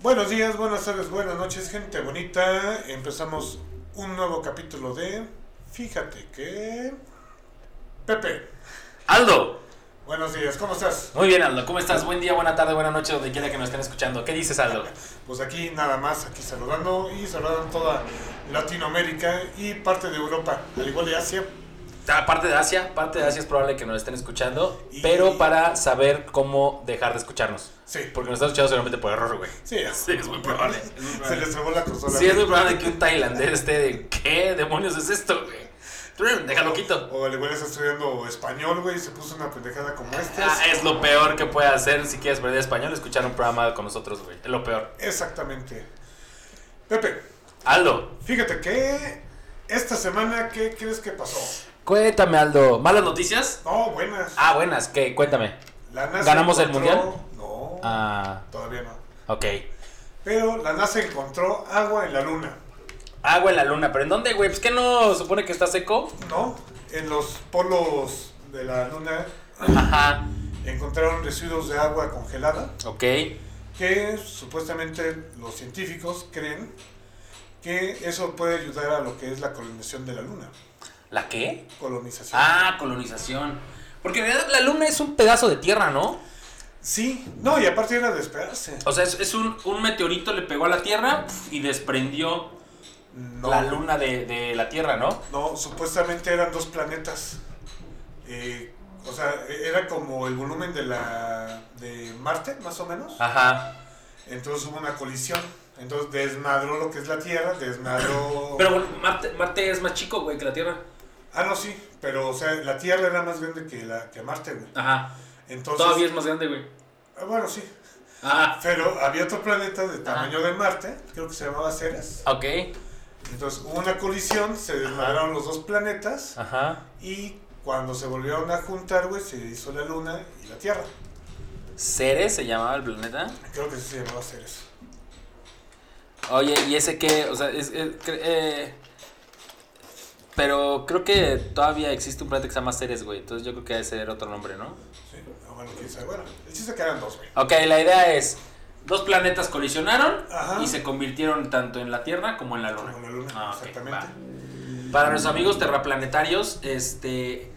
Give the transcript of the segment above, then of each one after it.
Buenos días, buenas tardes, buenas noches, gente bonita. Empezamos un nuevo capítulo de Fíjate que... Pepe, Aldo, buenos días, ¿cómo estás? muy bien Aldo, ¿cómo estás? Buen día, buena tarde, buena noche, donde quiera que nos estén escuchando. ¿Qué dices Aldo? Pues aquí nada más, aquí saludando y saludando toda Latinoamérica y parte de Europa, al igual de Asia. Parte de Asia, parte de Asia es probable que nos estén escuchando, Y- pero para saber cómo dejar de escucharnos. Sí, Porque nos están escuchando solamente por error, güey. sí, Sí, es muy probable. es muy Se probable. les trabó la consola. Sí, es muy probable que un tailandés esté de ¿qué demonios es esto, güey? Déjalo quito. O al igual está estudiando español, güey, y se puso una pendejada como esta. Ah, es lo peor que puede hacer si quieres aprender español, escuchar un programa con nosotros, güey. Es lo peor. Exactamente. Pepe, Aldo, fíjate que esta semana, ¿qué crees que pasó? Cuéntame, Aldo. ¿Malas noticias? No, buenas. Ah, buenas, ¿qué? Cuéntame. La NASA ¿Ganamos el encontró- No, Ah, todavía no. ok. Pero la NASA encontró agua en la Luna. Agua en la luna, pero ¿en dónde, güey? Pues que no supone que está seco. ¿No? En los polos de la Luna Ajá. encontraron residuos de agua congelada Ok. que supuestamente los científicos creen que eso puede ayudar a lo que es la colonización de la Luna. ¿La qué? Colonización. Ah, colonización. Porque en realidad la luna es un pedazo de tierra, ¿no? Sí, no, y aparte era de esperarse. O sea, es, es un, un meteorito le pegó a la tierra y desprendió No, la luna de, de la tierra, ¿no? No, supuestamente eran dos planetas. Eh, o sea, era como el volumen de la de Marte, más o menos. Ajá. Entonces hubo una colisión. Entonces desmadró lo que es la Tierra, desmadró. Pero bueno, Marte, Marte es más chico, güey, que la tierra. Ah, no, sí. Pero, o sea, la Tierra era más grande que, la, que Marte, güey. Ajá. Entonces. Todavía es más grande, güey. Ah, bueno, sí. Ah, Pero había otro planeta de tamaño de Marte, creo que se llamaba Ceres. ok. Entonces hubo una colisión, se desmadraron los dos planetas. Ajá. Y cuando se volvieron a juntar, güey, se hizo la Luna y la Tierra. ¿Ceres se llamaba el planeta? Creo que sí se llamaba Ceres. Oye, ¿y ese qué? O sea, es, eh, pero creo que todavía existe un planeta que se llama Ceres, güey. Entonces yo creo que debe ser otro nombre, ¿no? Sí, ah, bueno, quién sabe. Bueno, el chiste que eran dos, güey. Ok, la idea es, dos planetas colisionaron Ajá. y se convirtieron tanto en la Tierra como en la Luna. Como la Luna, Ah, exactamente. va. Para nuestros amigos terraplanetarios, este,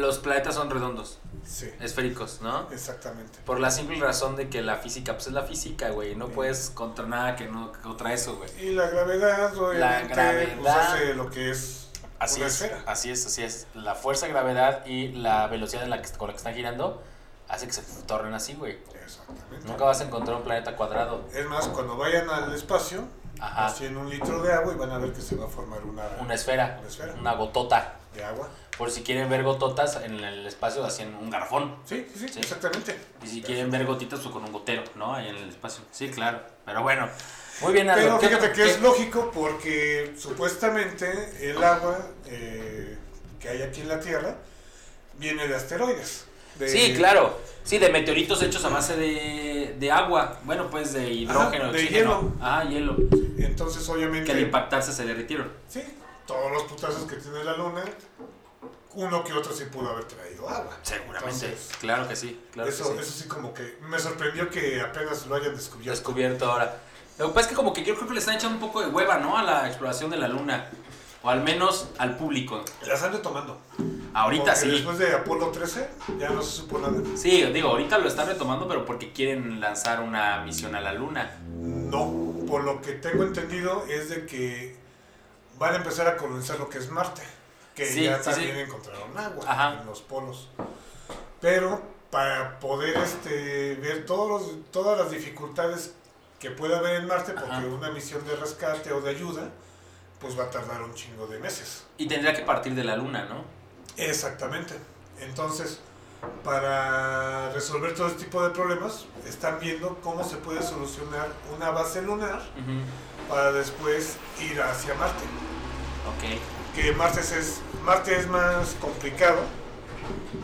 los planetas son redondos, Sí, esféricos, ¿no? exactamente. Por la simple razón de que la física, pues es la física, güey. No Sí. puedes contra nada que no contra eso, güey. Y la gravedad, obviamente, gravedad. pues hace lo que es Así una es, esfera. así es, así es. La fuerza de gravedad y la velocidad en la que, con la que están girando hace que se tornen así, güey. Exactamente. Nunca vas a encontrar un planeta cuadrado. Es más, cuando vayan al espacio, Ajá. así en un litro de agua y van a ver que se va a formar una, Una esfera, una esfera una gotota. de agua. Por si quieren ver gototas en el espacio, así en un garrafón. Sí, sí, sí, exactamente. Y si quieren ver gotitas, pues con un gotero, ¿no? Ahí en el espacio. Sí, claro. Pero bueno, muy bien. Pero ¿Qué- fíjate que es lógico porque supuestamente el agua eh, que hay aquí en la Tierra viene de asteroides. de- Sí, claro. Sí, de meteoritos hechos a base de, de agua. Bueno, pues de hidrógeno, Ajá, de oxígeno. hielo. Ah, hielo. Entonces, obviamente. Que al impactarse se derritieron. Sí, todos los putazos que tiene la Luna, uno que otro sí pudo haber traído agua. Seguramente. Entonces, claro que sí. Claro eso, que sí. eso sí, como que me sorprendió que apenas lo hayan descubierto. Descubierto ahora. Lo que pasa es que como que yo creo que le están echando un poco de hueva, ¿no? A la exploración de la luna. O al menos al público. Las ando tomando. Ahorita sí. Después de Apolo 13, ya no se supo nada. Sí, digo, ahorita lo están retomando, pero porque quieren lanzar una misión a la luna. No, por lo que tengo entendido es de que van a empezar a colonizar lo que es Marte, que Sí, ya sí, también sí. encontraron agua Ajá. en los polos. Pero para poder este, ver todos los- todas las dificultades que pueda haber en Marte, porque Ajá. una misión de rescate o de ayuda, pues va a tardar un chingo de meses. Y tendría que partir de la luna, ¿no? Exactamente. Entonces, para resolver todo este tipo de problemas, están viendo cómo se puede solucionar una base lunar para después ir hacia Marte. Ok. Que Marte es, Marte es más complicado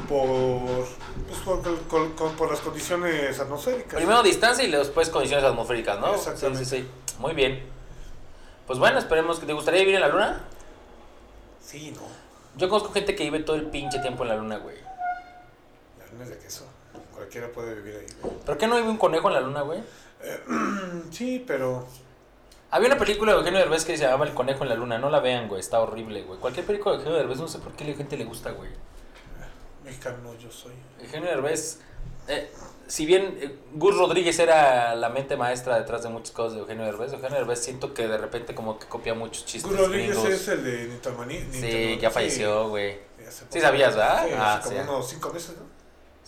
por, pues, por, por- por- por las condiciones atmosféricas. Primero distancia y después condiciones atmosféricas, ¿no? Exactamente. Sí, sí, sí. Muy bien. Pues bueno, esperemos que te gustaría vivir en la luna. Sí, no. Yo conozco gente que vive todo el pinche tiempo en la luna, güey. La luna es de queso. Cualquiera puede vivir ahí. ¿Pero qué no vive un conejo en la luna, güey? Sí, pero. Había una película de Eugenio Derbez que se llamaba El conejo en la luna. No la vean, güey. Está horrible, güey. Cualquier película de Eugenio Derbez, no sé por qué la gente le gusta, güey. Mexicano yo soy. Eugenio Derbez. eh, si bien eh, Gus Rodríguez era la mente maestra detrás de muchas cosas de Eugenio Derbez, Eugenio Derbez siento que de repente como que copia muchos chistes Gus Rodríguez gringos. es el de Nintamani. Sí, ya falleció, güey. Sí, sabías, ¿verdad? Sí, Ah, como sí. unos cinco meses, ¿no?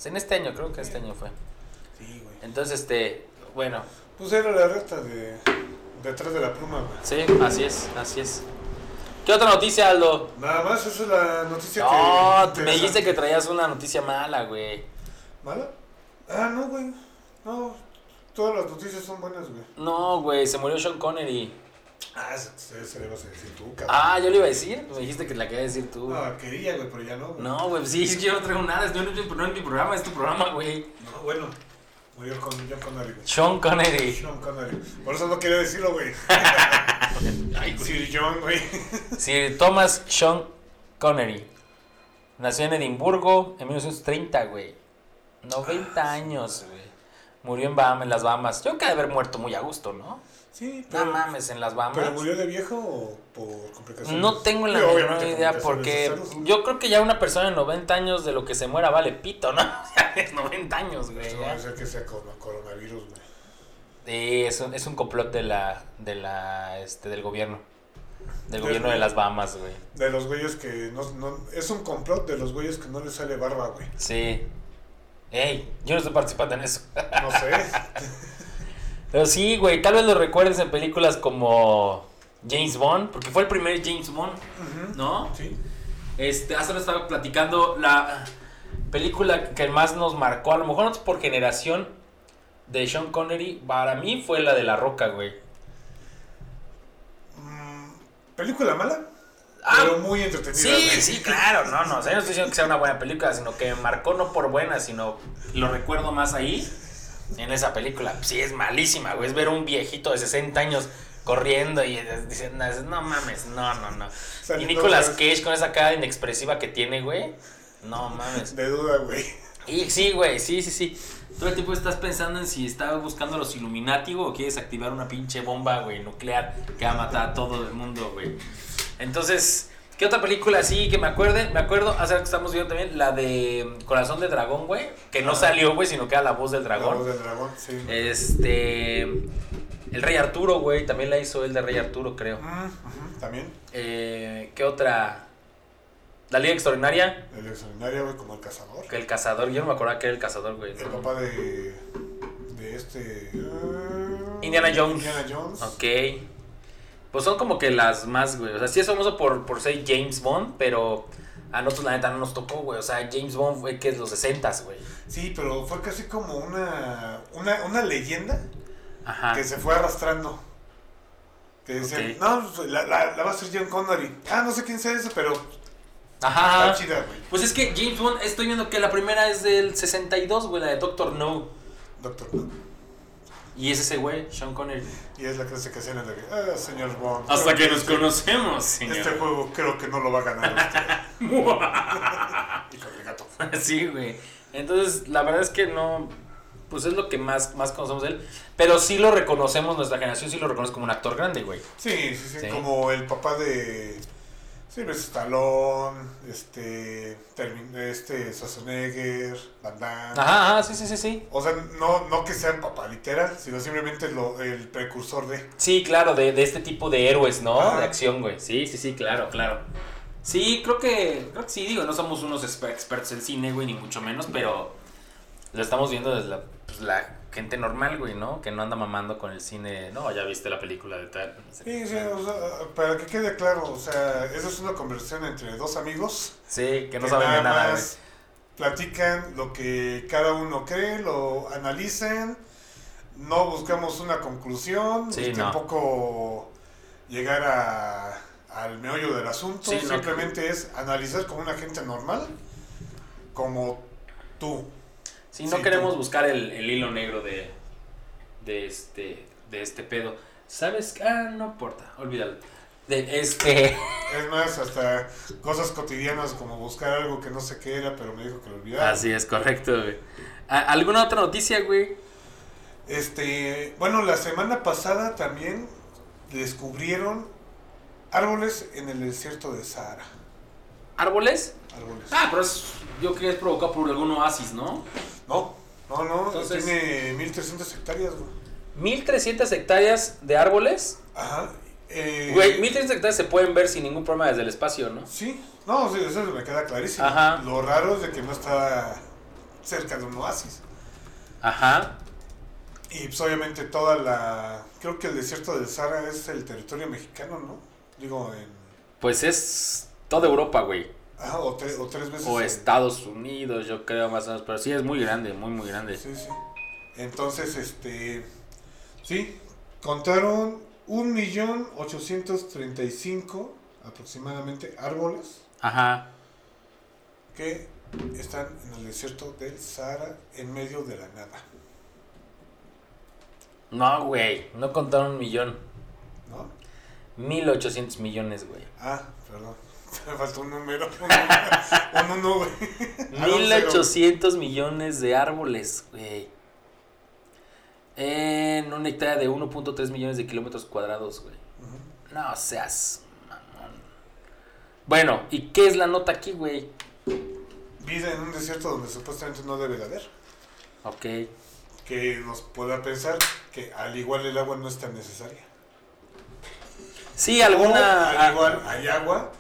En este año, creo que este año fue. Sí, güey. Entonces, este, bueno, Pues era la reta de. Detrás de la pluma, güey. sí, así es, así es. ¿Qué otra noticia, Aldo? Nada más, esa es la noticia No, que. me interesante. dijiste que traías una noticia mala, güey. ¿Mala? Ah, no, güey. No, todas las noticias son buenas, güey. No, güey, se murió Sean Connery. Ah, se, se, le vas a decir tú, cabrón. Ah, yo le iba a decir, me dijiste que la quería decir tú. No, quería, güey, pero ya no, güey. No, güey, sí, yo no traigo nada, no, no es mi programa, es tu programa, güey. No, bueno. Murió con John Connery, güey. Sean Connery. Sean Connery. Por eso no quería decirlo, güey. Ay, güey. Sir John, güey. Sir Thomas Sean Connery. Nació en Edimburgo en 1930, güey. 90 años, güey. Murió en Bahamas, en las Bahamas. Yo creo que de haber muerto muy a gusto, ¿no? Sí, No pero. mames, en las Bahamas. ¿Pero murió de viejo o por complicaciones? No tengo la Sí, menor idea porque de yo creo que ya una persona de 90 años de lo que se muera vale pito, ¿no? Ya es 90 años, güey. Esto ya. va a ser que sea con coronavirus, güey. Sí, es un, es un complot de la, de la, este, del gobierno. Del Del- gobierno de las Bahamas, güey. De los güeyes que no, no... Es un complot de los güeyes que no les sale barba, güey. Sí. Ey, yo no estoy participando en eso. No sé. Pero sí, güey, tal vez lo recuerdes en películas como James Bond, porque fue el primer James Bond. ¿no? Sí. Este, hace rato estaba platicando la película que más nos marcó, a lo mejor no es por generación de Sean Connery, para mí fue la de La Roca, güey. Mm, ¿Película mala? Ah, pero muy entretenida. Sí, güey. sí, claro, no, no, o sea, yo no estoy diciendo que sea una buena película, sino que me marcó no por buena, sino lo recuerdo más ahí, en esa película. Sí, es malísima, güey, es ver un viejito de 60 años corriendo y diciendo, no mames, no, no, no. Y Nicolas Cage con esa cara inexpresiva que tiene, güey, no mames. De duda, güey. Y sí, güey, sí, sí, sí. Todo el tiempo estás pensando en si estás buscando a los Illuminati o quieres activar una pinche bomba, güey, nuclear que va a matar a todo el mundo, güey. Entonces, ¿qué otra película así que me acuerde? Me acuerdo, hace que estamos viendo también la de Corazón de Dragón, güey, que no Ah. salió, güey, sino que era la voz del La voz dragón. del dragón, sí. Este. El Rey Arturo, güey, también la hizo el de Rey Arturo, creo. Mm, ujú, También. Eh, ¿Qué otra? La Liga Extraordinaria, El extraordinario, güey, como el cazador. que el cazador, yo no me acordaba que era el cazador, güey. El papá de. De este. ah, Indiana Jones. Indiana Jones. Ok. Pues son como que las más, güey. O sea, sí es famoso por, por ser James Bond, pero a nosotros la neta no nos tocó, güey. O sea, James Bond fue que es los 60 güey. Sí, pero fue casi como una. Una, una leyenda Ajá. que se fue arrastrando. Que decían, Ok. no, pues, la, la, la va a hacer John Connery. Ah, no sé quién sea ese, pero Ajá. está chida, güey. Pues es que James Bond, estoy viendo que la primera es del 62, güey, la de Doctor No. Doctor No. Y es ese güey, Sean Connery. Y es la clase que hacían en la que, ah, señor Bond. Hasta que nos este- conocemos, señor. Este juego creo que no lo va a ganar usted. Hijo de gato. sí, güey. Entonces, la verdad es que no. Pues es lo que más, más conocemos de él. Pero sí lo reconocemos, nuestra generación sí lo reconoce como un actor grande, güey. Sí, sí, sí, Sí. como el papá de Sylvester Stallone, este, este Schwarzenegger, Van Damme. Ajá, ajá, sí, sí, sí, sí. O sea, no, no que sea el papá literal, sino simplemente lo, el precursor de. Sí, claro, de, de este tipo de héroes, ¿no? De acción, güey. Sí, sí, sí, claro, claro. Sí, creo que, creo que sí, digo, no somos unos exper- expertos en cine, güey, ni mucho menos, pero lo estamos viendo desde la, pues, la gente normal, güey, ¿no? Que no anda mamando con el cine. No, ya viste la película de tal. no sé Sí, sí, o sea, para que quede claro, o sea, eso es una conversación entre dos amigos Sí, que no saben de nada, güey. más platican lo que cada uno cree, lo analicen, no buscamos una conclusión, Sí, no. tampoco llegar a, al meollo del asunto, Sí, no. simplemente es analizar como una gente normal, como tú. Sí, no Sí, queremos tú. buscar el, el hilo negro de, de este de este pedo. ¿Sabes? Ah, no importa, olvídalo. De este Es más, hasta cosas cotidianas como buscar algo que no sé qué era, pero me dijo que lo olvidara. Así es, correcto, güey. ¿A- ¿Alguna otra noticia, güey? Este, bueno, la semana pasada también descubrieron árboles en el desierto de Sahara. ¿Árboles? Árboles. Ah, pero es, yo creo que es provocado por algún oasis, ¿no? No, no, no, Entonces- tiene 1300 hectáreas, güey. 1300 hectáreas de árboles. Ajá. Eh, Güey, 1300 hectáreas se pueden ver sin ningún problema desde el espacio, ¿no? Sí, no, sí, eso me queda clarísimo. Ajá. Lo raro es de que no está cerca de un oasis. Ajá. Y pues obviamente toda la... Creo que el desierto del Sahara es el territorio mexicano, ¿no? Digo, en... Pues es toda Europa, güey. Ajá, o, tre- o tres veces. O Estados Unidos, yo creo más o menos. Pero sí es muy grande, muy, muy grande. Sí, sí. Entonces, este... Sí, contaron 1.835 aproximadamente árboles Ajá. que están en el desierto del Sahara en medio de la nada, No, güey. No contaron un millón. ¿no? 1800 millones, güey. Ah, perdón. Me faltó un número. Un uno, güey. Ah, no, un cero. 1800 millones de árboles, güey. En una hectárea de 1.3 millones de kilómetros cuadrados, güey. No seas mamón. Bueno, ¿y qué es la nota aquí, güey? Vida en un desierto donde supuestamente no debe de haber. Ok. Que nos pueda pensar que al igual el agua no es tan necesaria. Sí, O, alguna. al igual hay agua,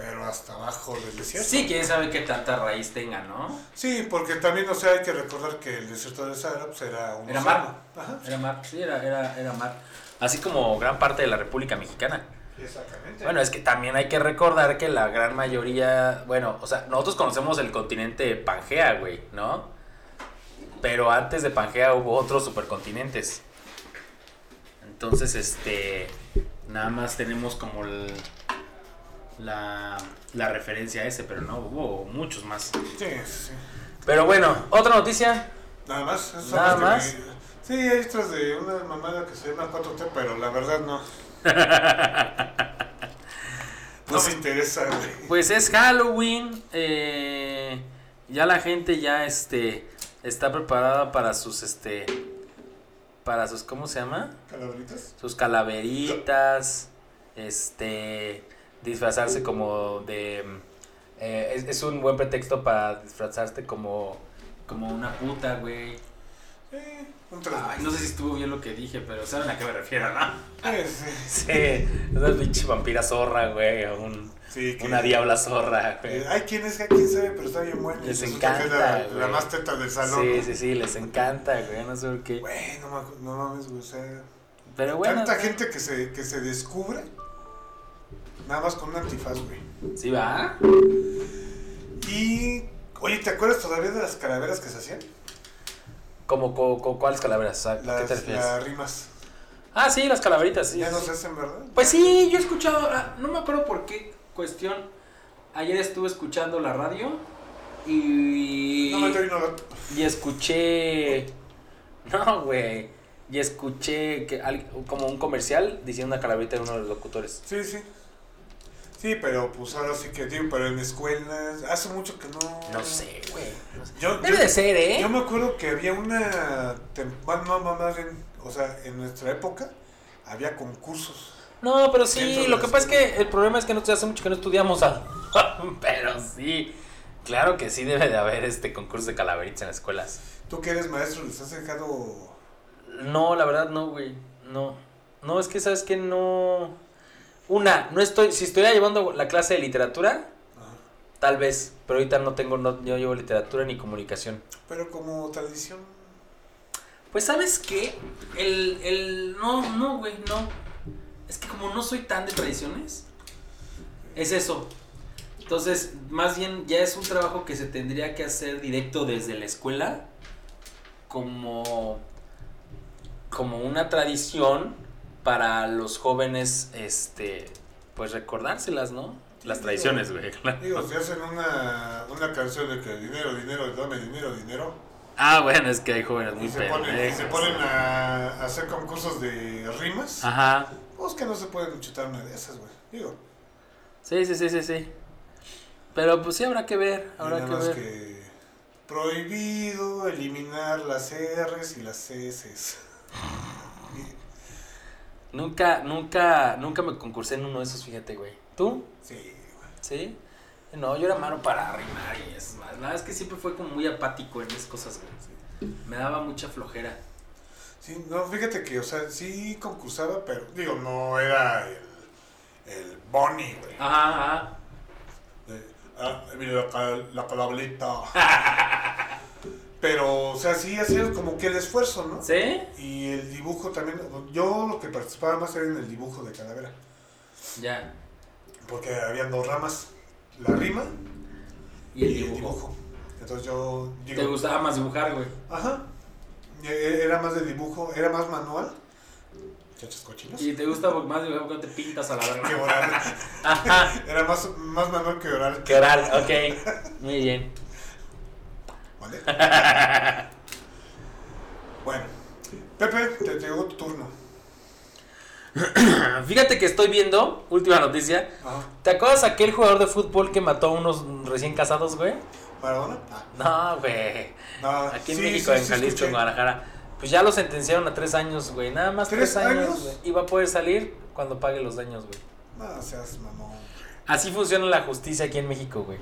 pero hasta abajo del desierto. Sí, quién sabe qué tanta raíz tenga, ¿no? Sí, porque también, o sea, hay que recordar que el desierto del Sahara pues, era un Era mar. Ajá. Era mar, sí, era, era, era mar. Así como gran parte de la República Mexicana. Exactamente. Bueno, es que también hay que recordar que la gran mayoría, bueno, o sea, nosotros conocemos el continente Pangea, güey, ¿no? Pero antes de Pangea hubo otros supercontinentes. Entonces, este, nada más tenemos como el- la, la referencia a ese, pero no, hubo muchos más. Sí, sí. Pero bueno, otra noticia. Nada más. Nada que más. Sí, hay extras de una mamada que se llama 4T, pero la verdad no. Pues- no me interesa, güey. Pues es Halloween. eh, ya la gente ya este está preparada para sus este para sus ¿cómo se llama? ¿Calabritas? Sus calaveritas, este disfrazarse como de eh, es, es un buen pretexto para disfrazarte como como una puta, güey. Un. Ay, no sé si estuvo bien lo que dije, pero saben a qué me refiero, ¿no? Sí, una pinche vampira zorra, güey, o un- Sí, que- una diabla zorra, güey. Eh, Ay, ¿quién es? ¿Quién sabe? Pero está bien bueno. Les encanta, La, la güey. más teta del salón. Sí, sí, sí, les encanta, güey, no sé por qué. Güey, no, mames, güey. O sea, Pero bueno. tanta gente que se, que se descubre nada más con un antifaz, güey. ¿Sí va? Y, oye, ¿te acuerdas todavía de las calaveras que se hacían? ¿Como, co- cuáles calaveras? ¿A ¿Qué te Las, refieres? las rimas. Ah, sí, las calaveritas, sí. ya no se hacen, ¿verdad? Pues sí, yo he escuchado, ah, no me acuerdo por qué cuestión. Ayer estuve escuchando la radio y... No me nada. Y escuché... No, güey. Y escuché que como un comercial diciendo una calaverita de uno de los locutores. Sí, sí. Sí, pero pues ahora sí que, digo, pero en escuelas, hace mucho que no... No sé, güey. no sé. Yo, Debe yo- de ser, ¿eh? Yo me acuerdo que había una... Bueno, no, más bien, o sea, en nuestra época había concursos. No, pero sí, lo que pasa es que el problema es que nosotros hace mucho que no estudiamos a... pero sí, claro que sí debe de haber este concurso de calaveritas en las escuelas. Tú que eres maestro, ¿les has dejado...? No, la verdad no, güey, no. No, es que sabes que no... Una, no estoy, si estuviera llevando la clase de literatura, Ajá. tal vez, pero ahorita no tengo, no, yo llevo literatura ni comunicación. Pero como tradición... Pues sabes qué, el, el, no, no, güey, no. Es que como no soy tan de tradiciones, es eso. Entonces, más bien ya es un trabajo que se tendría que hacer directo desde la escuela, como, como una tradición para los jóvenes, este, pues recordárselas, ¿no? Las Sí, tradiciones, güey. claro. Digo, si hacen una, una canción de que dinero, dinero, dame dinero, dinero, Ah, bueno, es que hay jóvenes muy y se ponen, y se ponen a, a hacer concursos de rimas, Ajá. pues que no se pueden chutar una de esas, güey. Digo, Sí, sí, sí, sí, sí. Pero pues sí habrá que ver, y habrá nada que más ver. que, prohibido eliminar las R's y las S's. Nunca, nunca, nunca me concursé en uno de esos, fíjate, güey. ¿Tú? Sí, güey. ¿Sí? No, yo era malo para rimar y es más. La verdad es que siempre fue como muy apático en esas cosas, güey. Me daba mucha flojera. Sí, no, fíjate que, o sea, sí concursaba, pero, digo, no era el, el Bonnie, güey. Ajá, ajá. De, ah, mira la, la calabrita. Pero, o sea, sí hacía como que el esfuerzo, ¿no? ¿Sí? Y el dibujo también. Yo lo que participaba más era en el dibujo de calavera. Ya. Porque habían dos ramas: la rima Y el dibujo. Entonces yo digo. ¿Te gustaba más dibujar, güey? Ajá. E- Era más de dibujo, era más manual. Cochinos. ¿Y te gusta más dibujar porque te pintas a la Que verga? oral. Ajá. Era más, más manual que oral. Que oral, ok. Muy bien. ¿Vale? bueno. Pepe, te llegó tu turno. Fíjate que estoy viendo, última noticia. Ajá. ¿Te acuerdas aquel jugador de fútbol que mató a unos recién casados, güey? ¿Maradona? Ah, No, güey. no. Aquí en Sí, México, sí, en Jalisco, en Guadalajara. Pues ya lo sentenciaron a tres años, güey. Nada más tres, ¿Tres años, años? Y va a poder salir cuando pague los daños, güey. No seas mamón. Así funciona la justicia aquí en México, güey.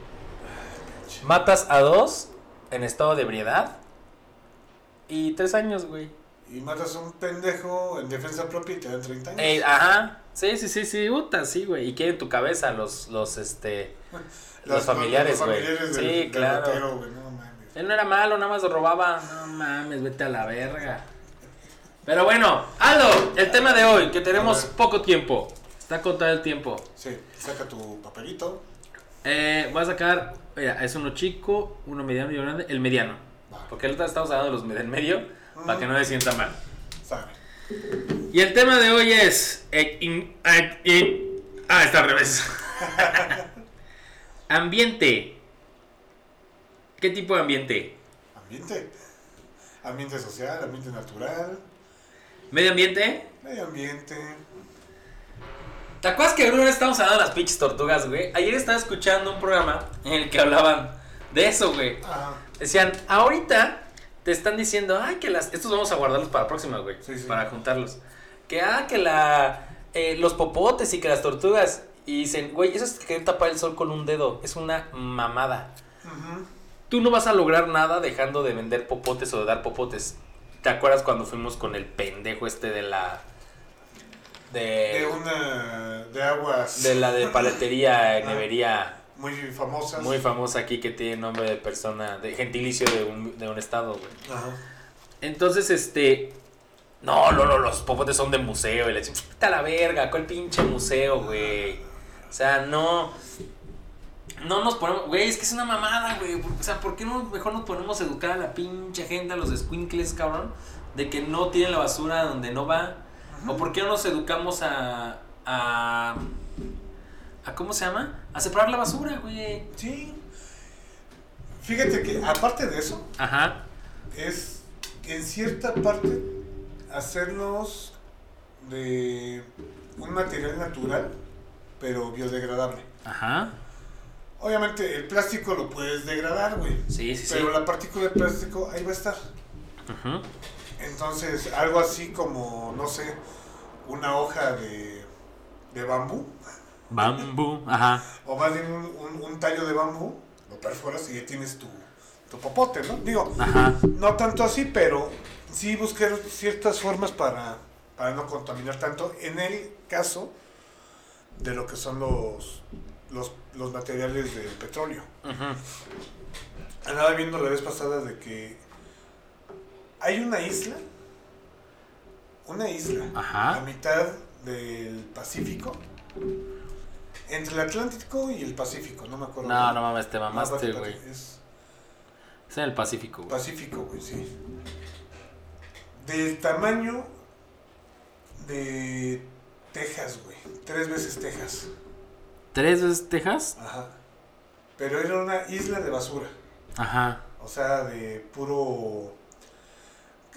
Matas a dos en estado de ebriedad y tres años, güey. Y matas a un pendejo en defensa propia y te dan 30 años. Eh, ajá. Sí, sí, sí, sí, puta, sí, güey. Y quieren tu cabeza los, los, este... Los familiares, güey. del- Sí, del claro. ratero, güey, no mames. Él no era malo, nada más robaba. No mames, vete a la verga. Pero bueno, Aldo, el tema de hoy, que tenemos poco tiempo. Está contado el tiempo. Sí, saca tu papelito. Eh, voy a sacar, mira, es uno chico, uno mediano y uno grande. El mediano. Porque ahorita estamos hablando de los del medio, para que no se sienta mal. Sabe. Y el tema de hoy es. eh, in- eh, in- ah, está al revés. ambiente. ¿Qué tipo de ambiente? Ambiente. Ambiente social, ambiente natural, ¿Medio ambiente? medio ambiente. ¿Te acuerdas que alguna vez estábamos hablando de las pinches tortugas, güey? Ayer estaba escuchando un programa en el que hablaban de eso, güey. Ajá. Decían, ahorita te están diciendo, ay, que las. Estos vamos a guardarlos para la próxima, güey. Sí, sí. Para juntarlos. Que, ah, que la. eh, los popotes y que las tortugas. Y dicen, güey, eso es querer tapar el sol con un dedo. Es una mamada. Ujú. Tú no vas a lograr nada dejando de vender popotes o de dar popotes. ¿Te acuerdas cuando fuimos con el pendejo este de la. De De. una. de aguas. De la de paletería, nevería. Muy famosas. Muy famosa aquí que tiene nombre de persona, de gentilicio de un, de un estado, güey. Ajá. Entonces, este. No, no, no, los popotes son de museo. Y le dicen, "Vete a la verga, ¿cuál pinche museo, güey? O sea, no. No nos ponemos. Güey, es que es una mamada, güey. O sea, ¿por qué no mejor nos ponemos a educar a la pinche gente, a los squinkles, cabrón? De que no tienen la basura donde no va. ¿O por qué no nos educamos a. a. a ¿Cómo se llama? A separar la basura, güey. Sí. Fíjate que, aparte de eso, Ajá. es en cierta parte hacerlos de un material natural, pero biodegradable. Ajá. Obviamente el plástico lo puedes degradar, güey. Sí, sí, sí. Pero la partícula de plástico ahí va a estar. Ujú. Entonces, algo así como, no sé, una hoja de, de bambú, Bambú. Ajá. o más bien un, un- un tallo de bambú, lo perforas y ya tienes tu, tu popote, ¿no? Digo, Ajá. no tanto así, pero sí buscar ciertas formas para, para no contaminar tanto. En el caso de lo que son los, los, los materiales del petróleo. Ujú. Andaba viendo la vez pasada de que hay una isla, una isla, Ajá. a mitad del Pacífico, entre el Atlántico y el Pacífico, no me acuerdo. No, no mames, te mamaste, güey. Es Es en el Pacífico, güey. Pacífico, güey, sí. Del tamaño de Texas, güey. Tres veces Texas. ¿Tres veces Texas? Ajá. Pero era una isla de basura. Ajá. O sea, de puro...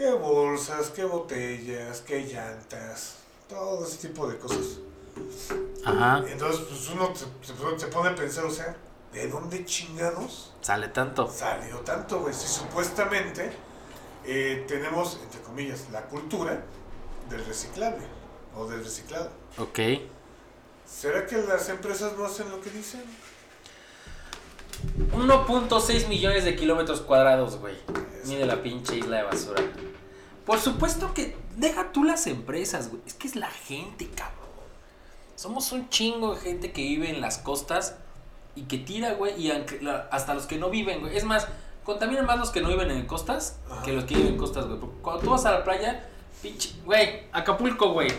¿Qué bolsas? ¿Qué botellas? ¿Qué llantas? Todo ese tipo de cosas. Ajá. Entonces, pues uno se, se- se pone a pensar, o sea, ¿de dónde chingados Sale tanto. salió tanto, güey? Si supuestamente eh, tenemos, entre comillas, la cultura del reciclable o del reciclado. Ok. ¿Será que las empresas no hacen lo que dicen? 1.6 millones de kilómetros cuadrados, güey. Mide la pinche isla de basura. Por supuesto que deja tú las empresas, güey. Es que es la gente, cabrón. Somos un chingo de gente que vive en las costas y que tira, güey. Y hasta los que no viven, güey. Es más, contaminan más los que no viven en costas Ajá. que los que viven en costas, güey. Porque cuando tú vas a la playa, pinche, güey, Acapulco, güey.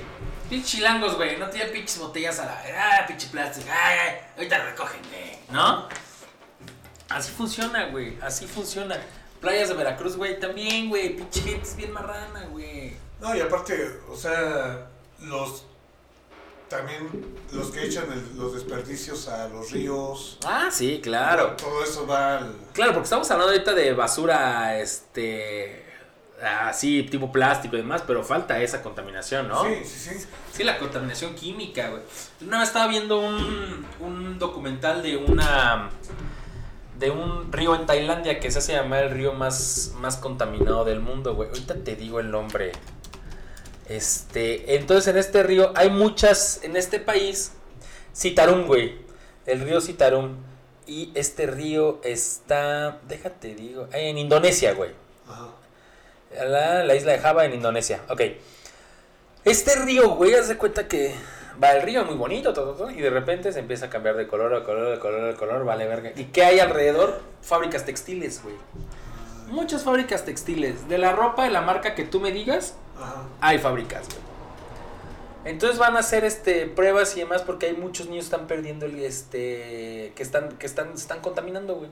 Pinche chilangos, güey. No tienen pinches botellas a la. Ah, pinche plástico. Ay, ay, ahorita recogen, güey. ¿No? Así funciona, güey. Así funciona. Playas de Veracruz, güey, también, güey. Pinche gente es bien marrana, güey. No, y aparte, o sea, los también los que echan el- los desperdicios a los ríos. Ah, sí, claro. Todo eso va al. Claro, porque estamos hablando ahorita de basura, este. Así, tipo plástico y demás, pero falta esa contaminación, ¿no? Sí, sí, sí. Sí, la contaminación química, güey. Una vez estaba viendo un, un documental de una. De un río en Tailandia que se hace llamar el río más, más contaminado del mundo, güey. Ahorita te digo el nombre. Este. Entonces en este río hay muchas. En este país. Citarum, güey. El río Citarum. Y este río está. Déjate digo. En Indonesia, güey. Ajá. La, la isla de Java en Indonesia. Ok. Este río, güey, haz de cuenta que va el río muy bonito, todo, todo, y de repente se empieza a cambiar de color, de color, de color, de color, vale verga. ¿Y qué hay alrededor? Fábricas textiles, güey. Muchas fábricas textiles. De la ropa de la marca que tú me digas, Ajá. hay fábricas, güey. Entonces van a hacer este pruebas y demás porque hay muchos niños que están perdiendo el este que están que están están contaminando, güey.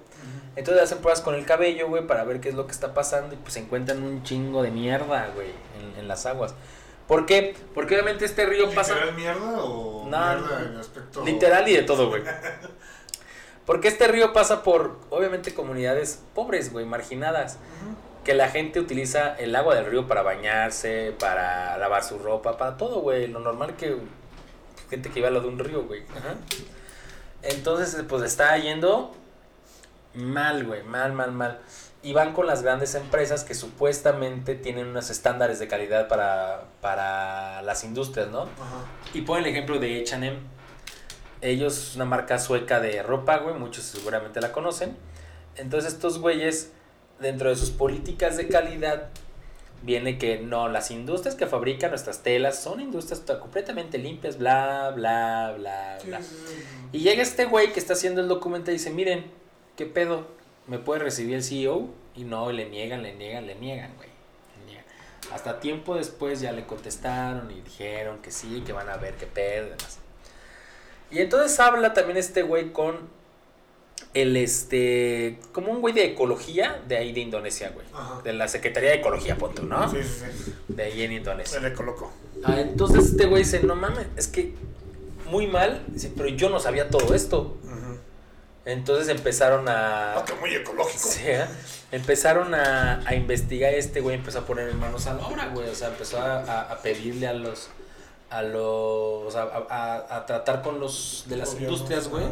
Entonces hacen pruebas con el cabello, güey, para ver qué es lo que está pasando y pues encuentran un chingo de mierda, güey, en, en las aguas. ¿Por qué? Porque obviamente este río pasa ¿Literal mierda o mierda en aspecto. literal y de todo, güey. Porque este río pasa por obviamente comunidades pobres, güey, marginadas, que la gente utiliza el agua del río para bañarse, para lavar su ropa, para todo, güey, lo normal que gente que iba a lo de un río, güey. Ajá. Entonces, pues está yendo mal, güey, mal, mal, mal. Y van con las grandes empresas que supuestamente tienen unos estándares de calidad para, para las industrias, ¿no? Ajá. Y pon el ejemplo de H&M. Ellos es una marca sueca de ropa, güey, muchos seguramente la conocen. Entonces estos güeyes, dentro de sus políticas de calidad, viene que no, las industrias que fabrican nuestras telas son industrias completamente limpias, bla, bla, bla, Sí, bla. sí, sí. Y llega este güey que está haciendo el documento y dice, miren, ¿qué pedo? ¿Me puede recibir el CEO? Y no, le niegan, le niegan, le niegan, güey. Le niegan. Hasta tiempo después ya le contestaron y dijeron que sí, que van a ver qué pedo y demás. Y entonces habla también este güey con el, este, como un güey de ecología de ahí de Indonesia, güey. Ajá. De la Secretaría de Ecología, punto, ¿no? Sí, sí, sí. De ahí en Indonesia. Se le colocó. Ah, entonces este güey dice, no mames, es que muy mal, dice, pero yo no sabía todo esto. Ujú. Entonces empezaron a... Muy ecológico. Sí, ¿eh? Empezaron a, a investigar este güey, empezó a poner manos a la obra, güey. O sea, empezó a, a- a pedirle a los... A los... A, a- a tratar con los de las industrias, güey.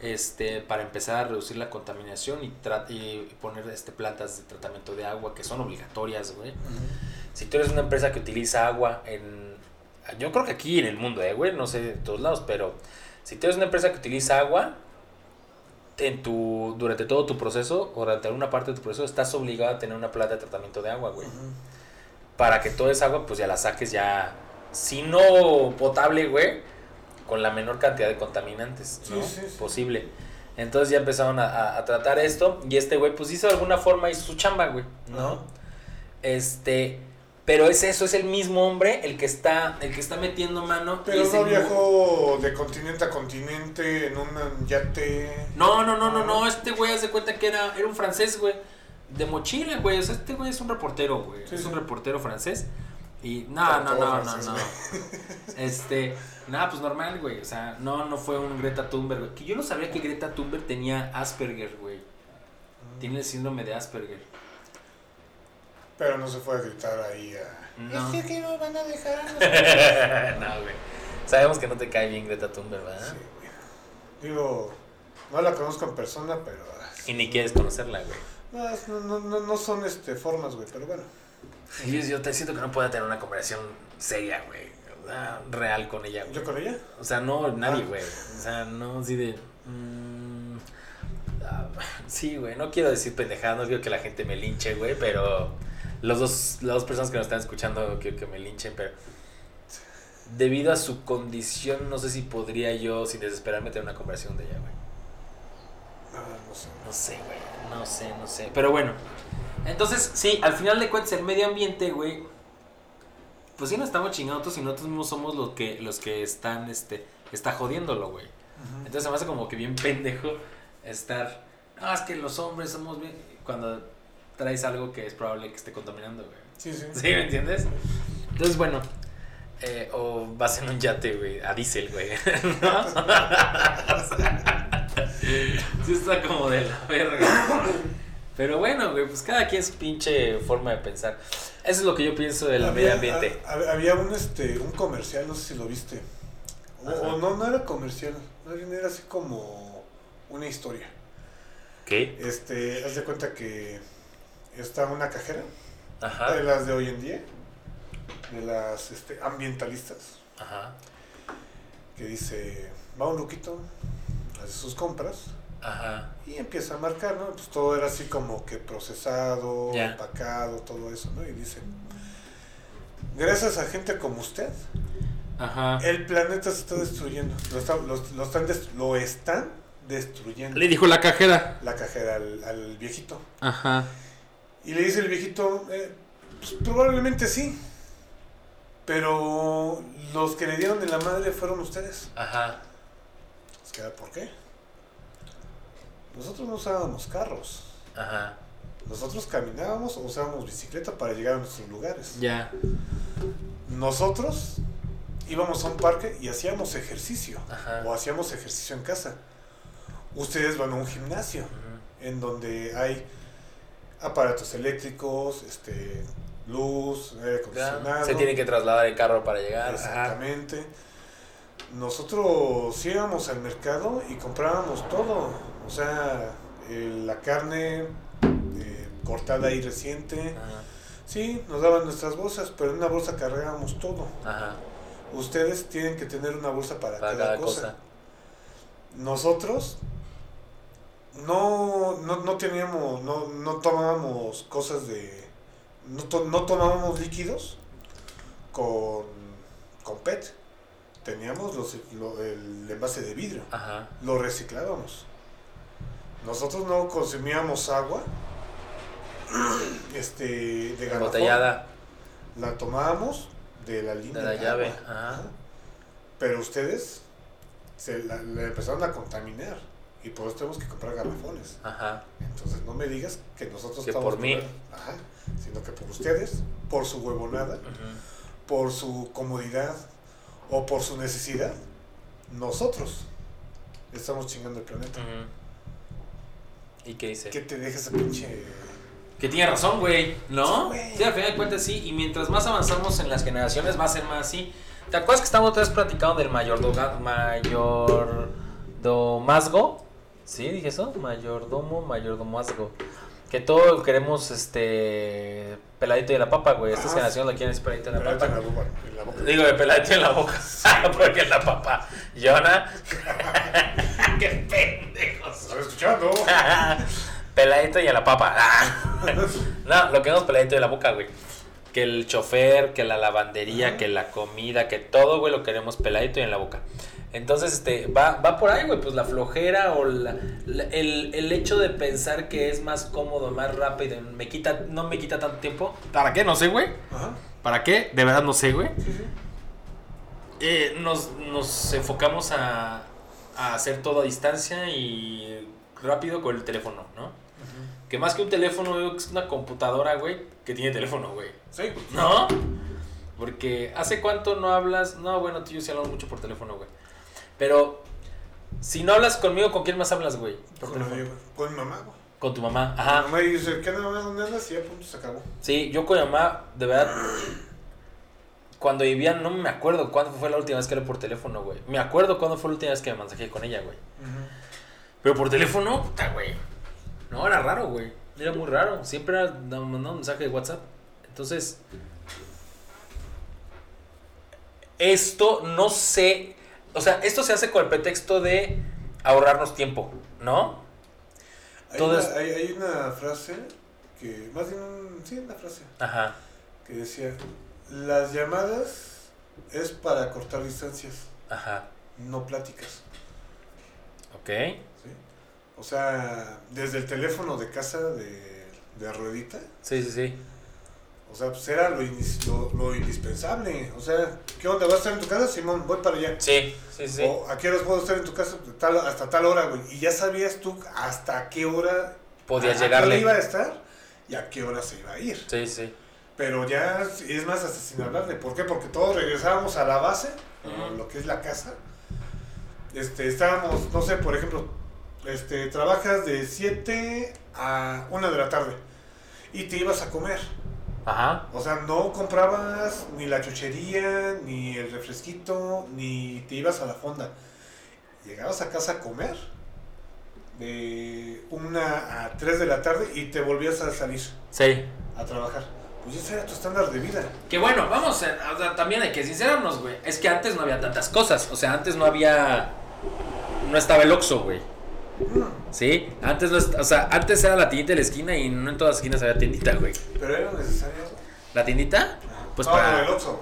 Este, para empezar a reducir la contaminación y, y poner este, plantas de tratamiento de agua que son obligatorias, güey. Si tú eres una empresa que utiliza agua en... Yo creo que aquí en el mundo, eh, güey, no sé de todos lados, pero si tú eres una empresa que utiliza agua, en tu, durante todo tu proceso, o durante alguna parte de tu proceso, estás obligado a tener una planta de tratamiento de agua, güey. Para que toda esa agua, pues ya la saques ya, si no potable, güey, con la menor cantidad de contaminantes, Sí, ¿no? sí, sí. Posible. Entonces ya empezaron a, a- a tratar esto, y este güey, pues hizo de alguna forma, hizo su chamba, güey, ¿no? Este, pero es eso, es el mismo hombre el que está, el que está metiendo mano. Pero es no viajó de continente a continente en un yate. No, no, no, no, no, este güey hace cuenta que era, era un francés, güey. De mochila, güey. O sea, este güey es un reportero, güey. Es un reportero francés. Y no, no, no, no, francés, no. Este, nada, pues normal, güey. O sea, no, no fue un Greta Thunberg, güey. Que yo no sabía que Greta Thunberg tenía Asperger, güey. Tiene el síndrome de Asperger. Pero no se fue a gritar ahí a. No. Es que no van a dejar a los- no, güey. Sabemos que no te cae bien Greta Thunberg, ¿verdad? Sí, güey. Digo, No la conozco en persona, pero. Y ni quieres conocerla, güey. No, no, no, no, son este, formas, güey, pero bueno. Yo, yo te siento que no puedo tener una conversación seria, güey. Real con ella, güey. ¿Yo con ella? O sea, no, nadie, Ah. güey. O sea, no así de. mm, ah, sí, güey. No quiero decir pendejada, no quiero que la gente me linche, güey, pero. Los dos, las dos personas que nos están escuchando quiero que me linchen, pero. Debido a su condición, no sé si podría yo, sin desesperarme, tener una conversación de ella, güey. Ah, no sé. No sé, güey. No sé, no sé. Pero bueno. Entonces, sí, al final de cuentas, el medio ambiente, güey. Pues sí, no estamos chingados y nosotros mismos somos los que, los que están, este, está jodiéndolo, güey. Entonces se me hace como que bien pendejo estar. No, es que los hombres somos bien. Cuando traes algo que es probable que esté contaminando, güey. Sí, sí. ¿Sí? ¿Me entiendes? Entonces, bueno. eh, o vas en un yate, güey, a diésel, güey. ¿No? O sea, sí está como de la verga. Pero bueno, güey, pues cada quien su pinche forma de pensar. Eso es lo que yo pienso del medio ambiente. ha- ha- había un, este, un comercial, no sé si lo viste. O, o no, no era comercial. Más bien era así como una historia. ¿Qué? Este, haz de cuenta que está una cajera Ajá. de las de hoy en día, de las este, ambientalistas, Ajá. que dice, va un luquito, hace sus compras Ajá. y empieza a marcar, ¿no? Pues todo era así como que procesado, Ya. empacado, todo eso, ¿no? Y dice, gracias a gente como usted, Ajá. el planeta se está destruyendo, lo, está- lo- lo están, lo están destruyendo. dijo la cajera. La cajera al, al viejito. Ajá. Y le dice el viejito, eh, pues probablemente sí. Pero los que le dieron de la madre fueron ustedes. Ajá. Es que, ¿por qué? Nosotros no usábamos carros. Ajá. Nosotros caminábamos o usábamos bicicleta para llegar a nuestros lugares. Ya. Nosotros íbamos a un parque y hacíamos ejercicio. Ajá. O hacíamos ejercicio en casa. Ustedes van a un gimnasio. En donde hay aparatos eléctricos, este, luz, aire acondicionado. Se tiene que trasladar el carro para llegar. Ajá. Exactamente. Nosotros íbamos al mercado y comprábamos todo. O sea, eh, la carne eh, cortada y reciente. Ajá. Sí, nos daban nuestras bolsas, pero en una bolsa cargábamos todo. Ajá. Ustedes tienen que tener una bolsa para, Para cada, cada cosa. cosa. Nosotros no, no, no teníamos, no, no tomábamos cosas de, no, to- no tomábamos líquidos con, con PET. Teníamos los, lo- el envase de vidrio, Ajá. lo reciclábamos. Nosotros no consumíamos agua este, de garrafón. Embotellada. La tomábamos de la línea De la de llave, agua. ajá. Ajá. Pero ustedes se la, la empezaron a contaminar y por eso tenemos que comprar garrafones. Ajá. Entonces no me digas que nosotros Que estamos por mí. Ajá, sino que por ustedes, por su huevonada, por su comodidad o por su necesidad, nosotros estamos chingando el planeta. Ujú. ¿Y qué dice? Que te deje esa pinche Que tiene razón, güey, ¿no? Sí, al final de cuentas sí. Y mientras más avanzamos en las generaciones, va a ser más así. ¿Te acuerdas que estábamos otra vez platicando del mayordomazgo? ¿Sí? ¿Dije eso? Mayordomo, mayordomazgo. Que todo queremos, este... Peladito de la papa, güey. Estas Ajá. generaciones lo quieren es peladito de la papa. en la boca. Digo, de peladito en la boca. Porque en la papa. Yona. ¡Qué pendejos! ¿Estás escuchando? peladito y a la papa. no, lo que nos peladito de la boca, güey. Que el chofer, que la lavandería, que la comida, que todo, güey, lo queremos peladito y en la boca. Entonces, este, va, va por ahí, güey, pues la flojera o la, la- el, el hecho de pensar que es más cómodo, más rápido, me quita, no me quita tanto tiempo. ¿Para qué? No sé, güey. Ajá. ¿Para qué? De verdad no sé, güey. Sí, sí. Eh, nos, nos enfocamos a, a hacer todo a distancia y rápido con el teléfono, ¿no? Que más que un teléfono, es una computadora, güey, que tiene teléfono, güey. Sí. ¿No? Porque hace cuánto no hablas. No, bueno, tú y yo sí hablamos mucho por teléfono, güey. Pero si no hablas conmigo, ¿con quién más hablas, güey? Por Con, teléfono. mi- con mi mamá, güey. Con tu mamá. Mi Ajá. mamá dice, ¿qué nada más dónde andas? Y ya, punto, se acabó. Sí, yo con mi mamá, de verdad. Cuando vivía, no me acuerdo cuándo fue la última vez que hablé por teléfono, güey. Me acuerdo cuándo fue la última vez que me mensajé con ella, güey. Pero por teléfono, puta, güey. No, era raro, güey. Era muy raro. Siempre era un mensaje de WhatsApp. Entonces, esto no sé. O sea, esto se hace con el pretexto de ahorrarnos tiempo, ¿no? Hay, Todo una, es- hay, hay una frase que, más bien, sí, una frase Ajá. que decía, las llamadas es para cortar distancias, Ajá. no pláticas. Ok. ¿sí? O sea, desde el teléfono de casa de, de ruedita, Sí, sí, sí. O sea, pues era lo, inis- lo, lo indispensable. O sea, ¿qué onda? ¿Vas a estar en tu casa? Simón, voy para allá. Sí, sí, sí. O a qué horas puedo estar en tu casa tal- hasta tal hora, güey. Y ya sabías tú hasta qué hora Podías a- a qué llegarle. hora iba a estar y a qué hora se iba a ir. Sí, sí. Pero ya es más hasta sin hablarle. ¿Por qué? Porque todos regresábamos a la base, o Ujú. lo que es la casa. Este, estábamos, no sé, por ejemplo, este, trabajas de 7 a 1 de la tarde y te ibas a comer. Ajá. O sea, no comprabas ni la chuchería, ni el refresquito, ni te ibas a la fonda. Llegabas a casa a comer de 1 a 3 de la tarde y te volvías a salir Sí. a trabajar. Pues ese era tu estándar de vida. Que bueno, vamos, eh, o sea, también hay que sincerarnos, güey. Es que antes no había tantas cosas. O sea, antes no había. No estaba el Oxxo, güey. ¿Sí? Antes no o sea, antes era la tiendita de la esquina y no en todas las esquinas había tiendita, güey. Pero era necesario. ¿La tiendita? Pues no, para- no, el Oxxo,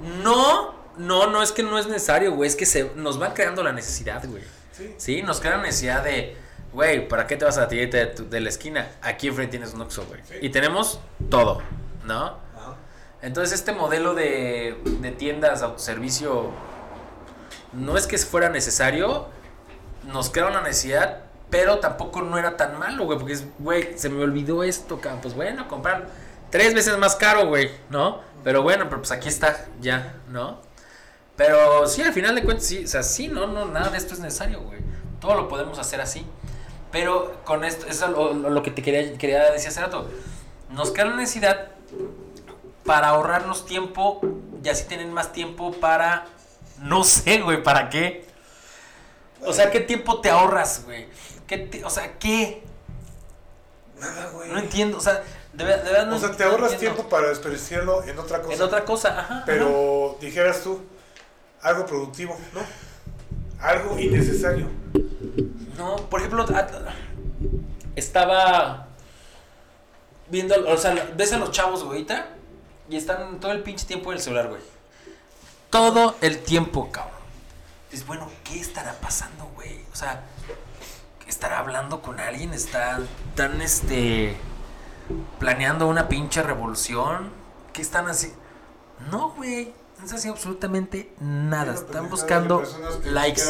güey. No, no, no es que no es necesario, güey. Es que se, nos van creando la necesidad, güey. Sí. Sí, nos crean necesidad de, güey, ¿para qué te vas a la tiendita de, tu- de la esquina? Aquí enfrente tienes un Oxxo, güey. Sí. Y tenemos todo, ¿no? Ajá. Entonces este modelo de, de tiendas autoservicio no es que fuera necesario, nos crea una necesidad, pero tampoco no era tan malo, güey, porque es, güey, se me olvidó esto, pues bueno, comprar tres veces más caro, güey, ¿no? Pero bueno, pero pues aquí está, ya, ¿no? Pero sí, al final de cuentas, sí, o sea, sí, no, no, nada de esto es necesario, güey. Todo lo podemos hacer así. Pero con esto, eso es lo, lo- que te quería, quería decir hace rato. Nos crea la necesidad para ahorrarnos tiempo y así tienen más tiempo para. No sé, güey, ¿para qué? O sea, ¿qué tiempo te ahorras, güey? ¿Qué o sea, ¿qué? Nada, güey. No entiendo, o sea, de, ver- de verdad no o sea, te no ahorras entiendo. tiempo para desperdiciarlo en otra cosa. En otra cosa, ajá. ajá. Pero dijeras tú, algo productivo, ¿no? Algo innecesario. No, por ejemplo, estaba viendo, o sea, ves a los chavos, güey, y están todo el pinche tiempo en el celular, güey. Todo el tiempo, cabrón. Dices, bueno, ¿qué estará pasando, güey? O sea, ¿estará hablando con alguien? ¿Están, están, este, planeando una pinche revolución? ¿Qué están haciendo? No, güey, no están haciendo absolutamente nada. Están buscando likes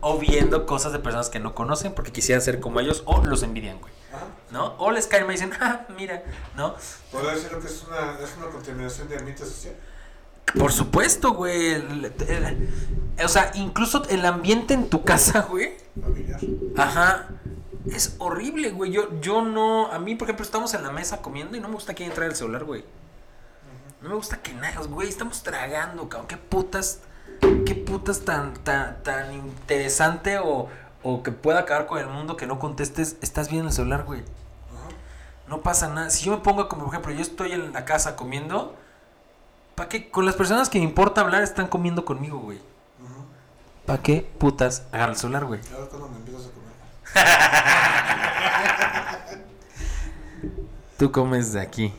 o viendo cosas de personas que no conocen porque quisieran ser como ellos o los envidian, güey. Ajá. ¿No? O les caen y me dicen, ah, mira, ¿no? ¿Podría decir lo que es una, es una contaminación de ambiente social? Por supuesto, güey. el- el- o sea, incluso el ambiente en tu casa, güey. Familiar. Ajá. Es horrible, güey. Yo, yo no. A mí, por ejemplo, estamos en la mesa comiendo y no me gusta que entre el celular, güey. No me gusta que nada, güey. Estamos tragando, cabrón. Qué putas. Qué putas tan, tan, tan interesante o, o que pueda acabar con el mundo que no contestes. Estás viendo el celular, güey. No pasa nada. Si yo me pongo como, por ejemplo, yo estoy en la casa comiendo. ¿Para qué? Con las personas que me importa hablar están comiendo conmigo, güey. Ajá. ¿Para qué putas agarrar el celular, güey? A ver cuando me empiezas a comer. Tú comes de aquí,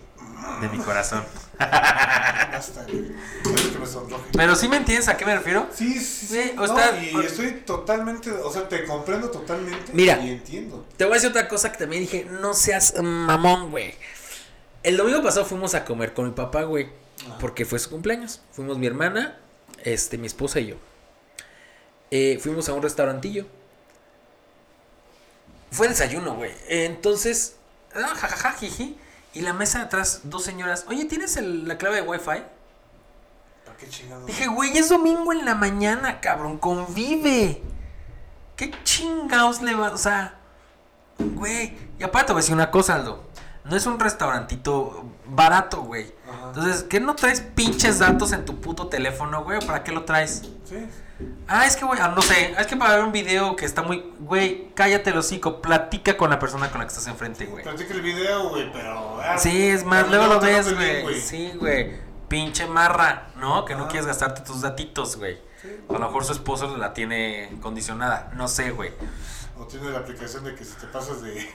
de mi corazón. Basta, güey. Es que me sonroje. Pero sí me entiendes a qué me refiero. Sí, sí, sí. No, está- y estoy totalmente, o sea, te comprendo totalmente. Mira. Y entiendo. Te voy a decir otra cosa que también dije, no seas mamón, güey. El domingo pasado fuimos a comer con mi papá, güey, Porque fue su cumpleaños. Fuimos mi hermana, este, mi esposa y yo. Eh, fuimos a un restaurantillo. Fue desayuno, güey. Entonces, ah, jajaja, jiji. Y la mesa de atrás, dos señoras. Oye, ¿tienes el- la clave de Wi-Fi? ¿Para qué chingados? Dije, güey, es domingo en la mañana, cabrón, convive. ¿Qué chingados le va? O sea, güey. Y aparte te voy a decir una cosa, Aldo. No es un restaurantito barato, güey. Ajá. Entonces, ¿qué no traes pinches datos en tu puto teléfono, güey? ¿Para qué lo traes? Sí. Ah, es que, güey, ah, no sé, es que para ver un video que está muy... Güey, cállate el hocico, platica con la persona con la que estás enfrente, güey. Platica el video, güey, pero. ah, Sí, es más, luego lo ves, güey. Sí, güey. Pinche marra, ¿no? Que no quieres gastarte tus datitos, güey. Sí. A lo mejor su esposo la tiene condicionada. No sé, güey. O tiene la aplicación de que si te pasas de.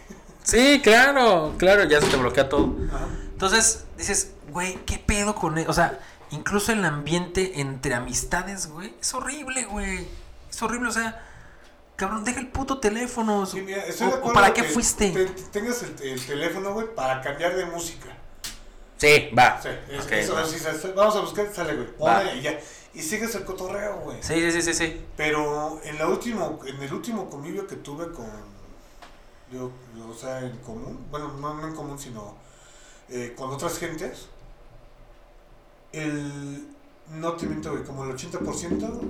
Sí, claro, claro, ya se te bloquea todo. Ajá. Entonces, dices, güey, ¿qué pedo con él? O sea, incluso el ambiente entre amistades, güey, es horrible, güey. Es horrible, o sea, cabrón, deja el puto teléfono. Sí, mira, estoy o- de o acuerdo ¿Para qué fuiste? te- tengas el, el teléfono, güey, para cambiar de música. Sí, va. Sí, es, Ok, eso, va. sí, vamos a buscar, sale, güey. Ponle y ya. Y sigues el cotorreo, güey. Sí, sí, sí, sí, sí. Pero en la último, en el último convivio que tuve con, yo, yo, o sea, en común, bueno, no, no en común, sino eh, con otras gentes, el, no te miento, güey, como el 80%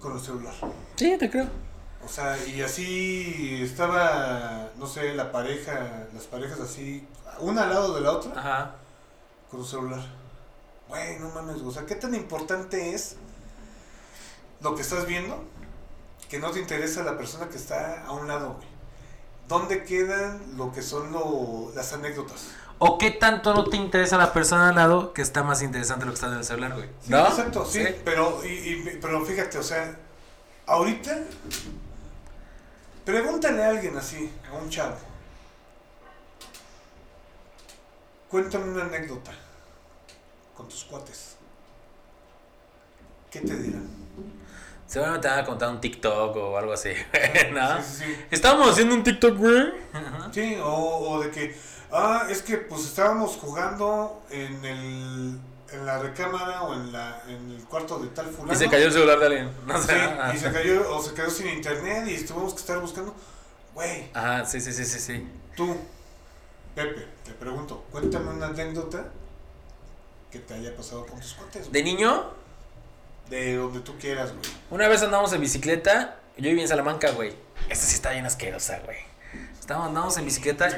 con el celular. Sí, te creo. O sea, y así estaba, no sé, la pareja, las parejas así, una al lado de la otra, Ajá. con su celular. Güey, no mames, o sea, ¿qué tan importante es lo que estás viendo que no te interesa la persona que está a un lado, güey? ¿Dónde quedan lo que son lo- las anécdotas? ¿O qué tanto no te interesa la persona al lado que está más interesante lo que está en el celular, güey? Sí, ¿No? exacto, sí, Pero, y, y- pero fíjate, o sea, ahorita, pregúntale a alguien así, a un chavo, cuéntame una anécdota con tus cuates. ¿Qué te dirán? Seguramente te van a contar un TikTok o algo así, ¿no? Sí, sí, sí. Estábamos haciendo un TikTok, güey. Sí, o, o de que, ah, es que pues estábamos jugando en el en la recámara o en la en el cuarto de tal fulano. Y se cayó el celular de alguien. No sé. Sí, y se cayó o se quedó sin internet y tuvimos que estar buscando. Güey, Ajá, sí, sí, sí, sí, sí. tú, Pepe, te pregunto, cuéntame una anécdota que te haya pasado con tus cuates. De niño, De donde tú quieras, güey. una vez andamos en bicicleta. Yo viví en Salamanca, güey. Esta sí está bien asquerosa, güey. Estábamos, andábamos en bicicleta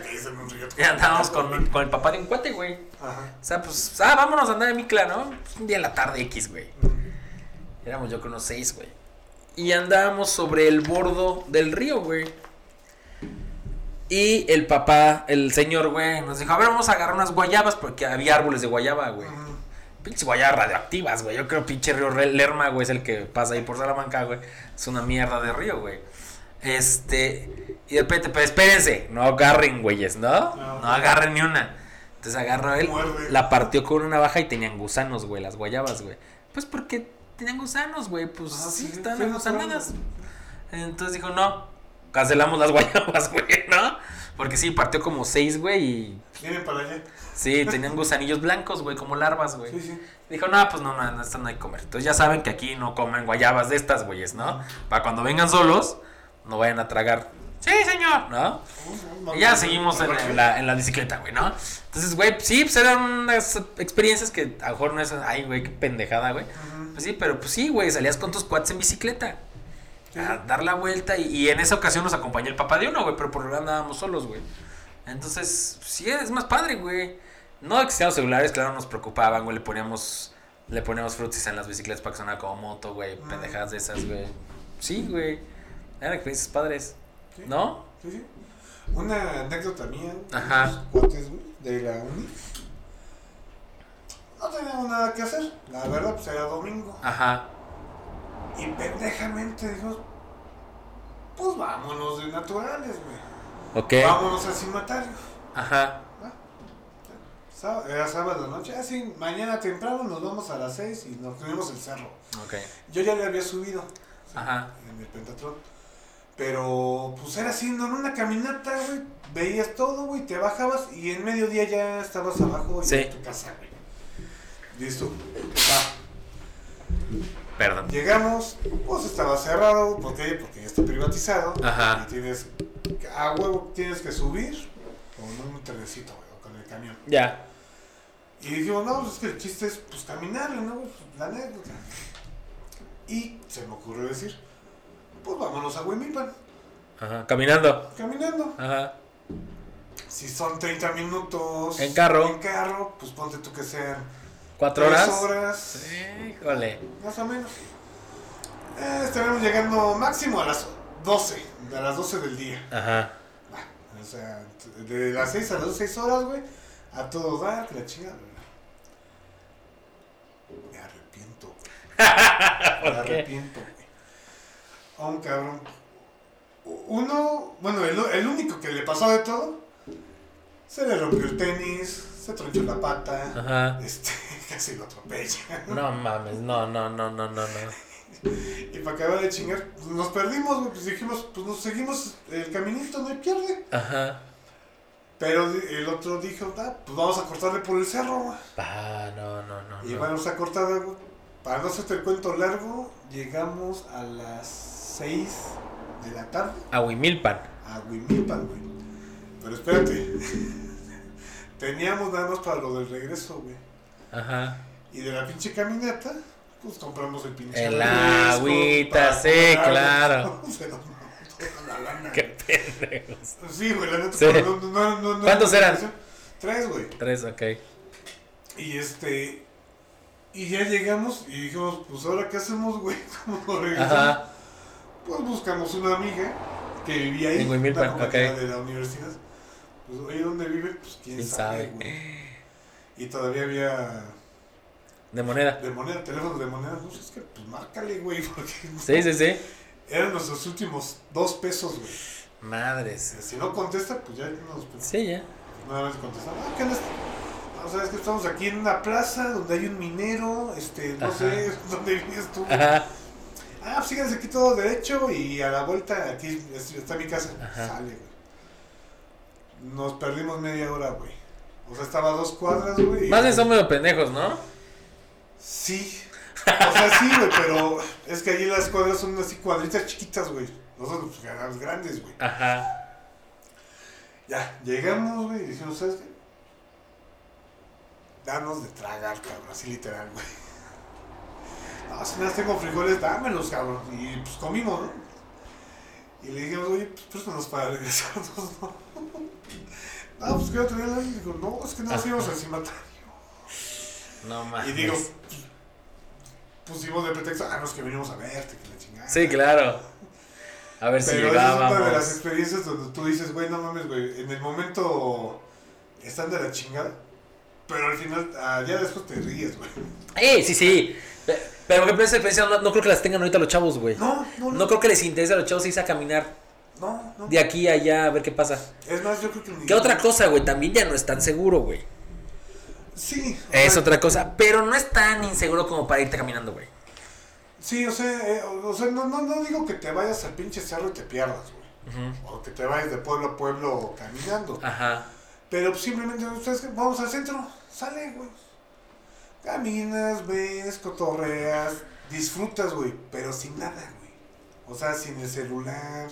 y andábamos con, con el papá de un cuate, güey. Ajá. O sea, pues, ah, vámonos a andar en micla, ¿no? Pues, un día en la tarde X, güey. Éramos yo con unos seis, güey. Y andábamos sobre el bordo del río, güey. Y el papá, el señor, güey, nos dijo, a ver, vamos a agarrar unas guayabas porque había árboles de guayaba, güey. Ujú. Pinches guayabas radioactivas, güey. Yo creo pinche río Lerma, güey, es el que pasa ahí por Salamanca, güey. Es una mierda de río, güey. Este, y de repente, pero espérense, no agarren, güeyes, ¿no? No. No agarren ni una. Entonces agarró él, Muerde. la partió con una navaja y tenían gusanos, güey, las guayabas, güey. Pues porque tenían gusanos, güey, pues Ah, sí, sí, están sí. Entonces dijo, no, cancelamos las guayabas, güey, ¿no? Porque sí, partió como seis, güey, y Vienen para allá. sí, tenían gusanillos blancos, güey, como larvas, güey. Sí, sí. Dijo, no, pues no, no, no, esto no hay que comer. Entonces ya saben que aquí no comen guayabas de estas, güeyes, ¿no? Para cuando vengan solos, no vayan a tragar. Sí, señor, ¿no? Y ya seguimos en, en la, en la bicicleta, güey, ¿no? Entonces, güey, sí, pues eran unas experiencias que a lo mejor no es, ay, güey, qué pendejada, güey. Pues sí, pero pues sí, güey, salías con tus cuates en bicicleta. A dar la vuelta y, y en esa ocasión nos acompañó el papá de uno, güey, pero por lo general andábamos solos, güey. Entonces, sí, es más padre, güey. No existían los celulares, claro, nos preocupaban, güey, le poníamos, le poníamos frutis en las bicicletas para que sonara como moto, güey, Mm. pendejadas de esas, güey. Sí, güey. Eran experiencias padres, Sí. ¿no? Sí, sí. Una anécdota mía. Ajá. unos cuates, güey, de la uni. No teníamos nada que hacer. La verdad, pues era domingo. Ajá. Y pendejamente dijimos, pues vámonos de naturales, güey. Ok. Vámonos al cimatario. Ajá. Era sábado noche. Así, mañana temprano nos vamos a las 6 y nos subimos el cerro. Ok. Yo ya le había subido Ajá. en el pentatlón. Pero pues era así, no, en una caminata, güey. Veías todo, güey, te bajabas y en mediodía ya estabas abajo y Sí. en tu casa, güey. Listo. Va. Perdón. Llegamos, pues estaba cerrado, ¿por qué? Porque ya está privatizado. Ajá. Y tienes, a huevo tienes que subir con un trenecito, güey, con el camión. Ya. Y dijimos, no, pues es que el chiste es, pues, caminarle, ¿no? Pues, la anécdota. Y se me ocurrió decir, pues vámonos a Huimilpan, Ajá. Caminando. caminando. Ajá. Si son 30 minutos En carro. en carro, pues ponte tú que sean ¿Cuatro horas? horas, híjole. más o menos. Eh, estaremos llegando máximo a las 12, a las 12 del día. Ajá. O sea, de las 6 a las 6 horas, güey, a todo dar, la chingada. Me arrepiento. Me arrepiento, güey. A un cabrón. Uno, bueno, el, el único que le pasó de todo, se le rompió el tenis, se tronchó la pata, Ajá. este, casi lo atropella. No mames, no, no, no, no, no, no. Y para acabar de chingar, pues nos perdimos, pues dijimos, pues nos seguimos el caminito, no hay pierde. Ajá. Pero el otro dijo, ah, pues vamos a cortarle por el cerro, güey. Ah, no, no, no. Y no. vamos a cortar, güey. Para no hacerte el cuento largo, llegamos a las 6 de la tarde A Huimilpan. a Huimilpan, güey. Pero espérate, teníamos nada más para lo del regreso, güey. Ajá. Y de la pinche caminata, pues compramos el pinche El agüita, sí, claro. Se nos la lana. Qué pendejos. Sí, güey, la neta. Sí. pero No, no, no, no, ¿Cuántos eran? Tres, güey. Tres, ok. Y este. Y ya llegamos y dijimos, pues ahora qué hacemos, güey. ¿Cómo regresamos? Ajá. Pues buscamos una amiga que vivía ahí. En Huimilpan, una compañera ok. de la universidad. Pues, oye, ¿dónde vive? Pues quién, ¿Quién sabe, sabe? güey. Y todavía había De moneda. de moneda, teléfono de moneda. No sé, es que pues márcale, güey, porque Sí, sí, sí. eran nuestros últimos dos pesos, güey. Madres. Si no contesta, pues ya nos pues, Sí, ya. Nada más contestar, ah, ¿qué andas? No, sabes que estamos aquí en una plaza donde hay un minero, este, no Ajá. sé, ¿dónde vives tú? Ajá. Ah, pues síganse aquí todo derecho y a la vuelta aquí es- está mi casa. Ajá. Sale, güey. Nos perdimos media hora, güey. O sea, estaba a dos cuadras, güey. Más bien son medio pendejos, ¿no? Sí. O sea, sí, güey, pero es que allí las cuadras son así cuadritas chiquitas, güey. Nosotros, pues, las grandes, güey. Ajá. Ya, llegamos, güey, y dijimos, ¿sabes qué? Danos de tragar, cabrón, así literal, güey. No, si nada tengo frijoles, dámelos, cabrón. Y pues comimos, ¿no? Y le dijimos, oye, pues préstanos para regresarnos, ¿no? No, pues que no tenía la Digo, no, es que no nos íbamos al cimatario. No mames. Y digo, pues, pusimos de pretexto, ah, no, es que venimos a verte, que la chingada. Sí, claro. A ver si Pero esa es una de las llegábamos. experiencias donde tú dices, güey, no mames, güey, en el momento están de la chingada, pero al final, ah, ya después te ríes, güey. ¡Eh! Sí, sí. Pe- Pero, por ejemplo, esa experiencia no, no creo que las tengan ahorita los chavos, güey. No, no, no. No creo que les interese a los chavos irse a caminar No, no. de aquí a allá a ver qué pasa. Es más, yo creo que... ni- ¿Qué otra cosa, güey? También ya no es tan seguro, güey. Sí. Es sea, otra cosa. Pero no es tan inseguro como para irte caminando, güey. Sí, o sea, eh, o, sea no, no, no digo que te vayas al pinche cerro y te pierdas, güey. O que te vayas de pueblo a pueblo caminando. Ajá. Pero simplemente, ¿sabes qué? Vamos al centro, sale, güey. Caminas, ves, cotorreas, disfrutas, güey, pero sin nada, güey. O sea, sin el celular,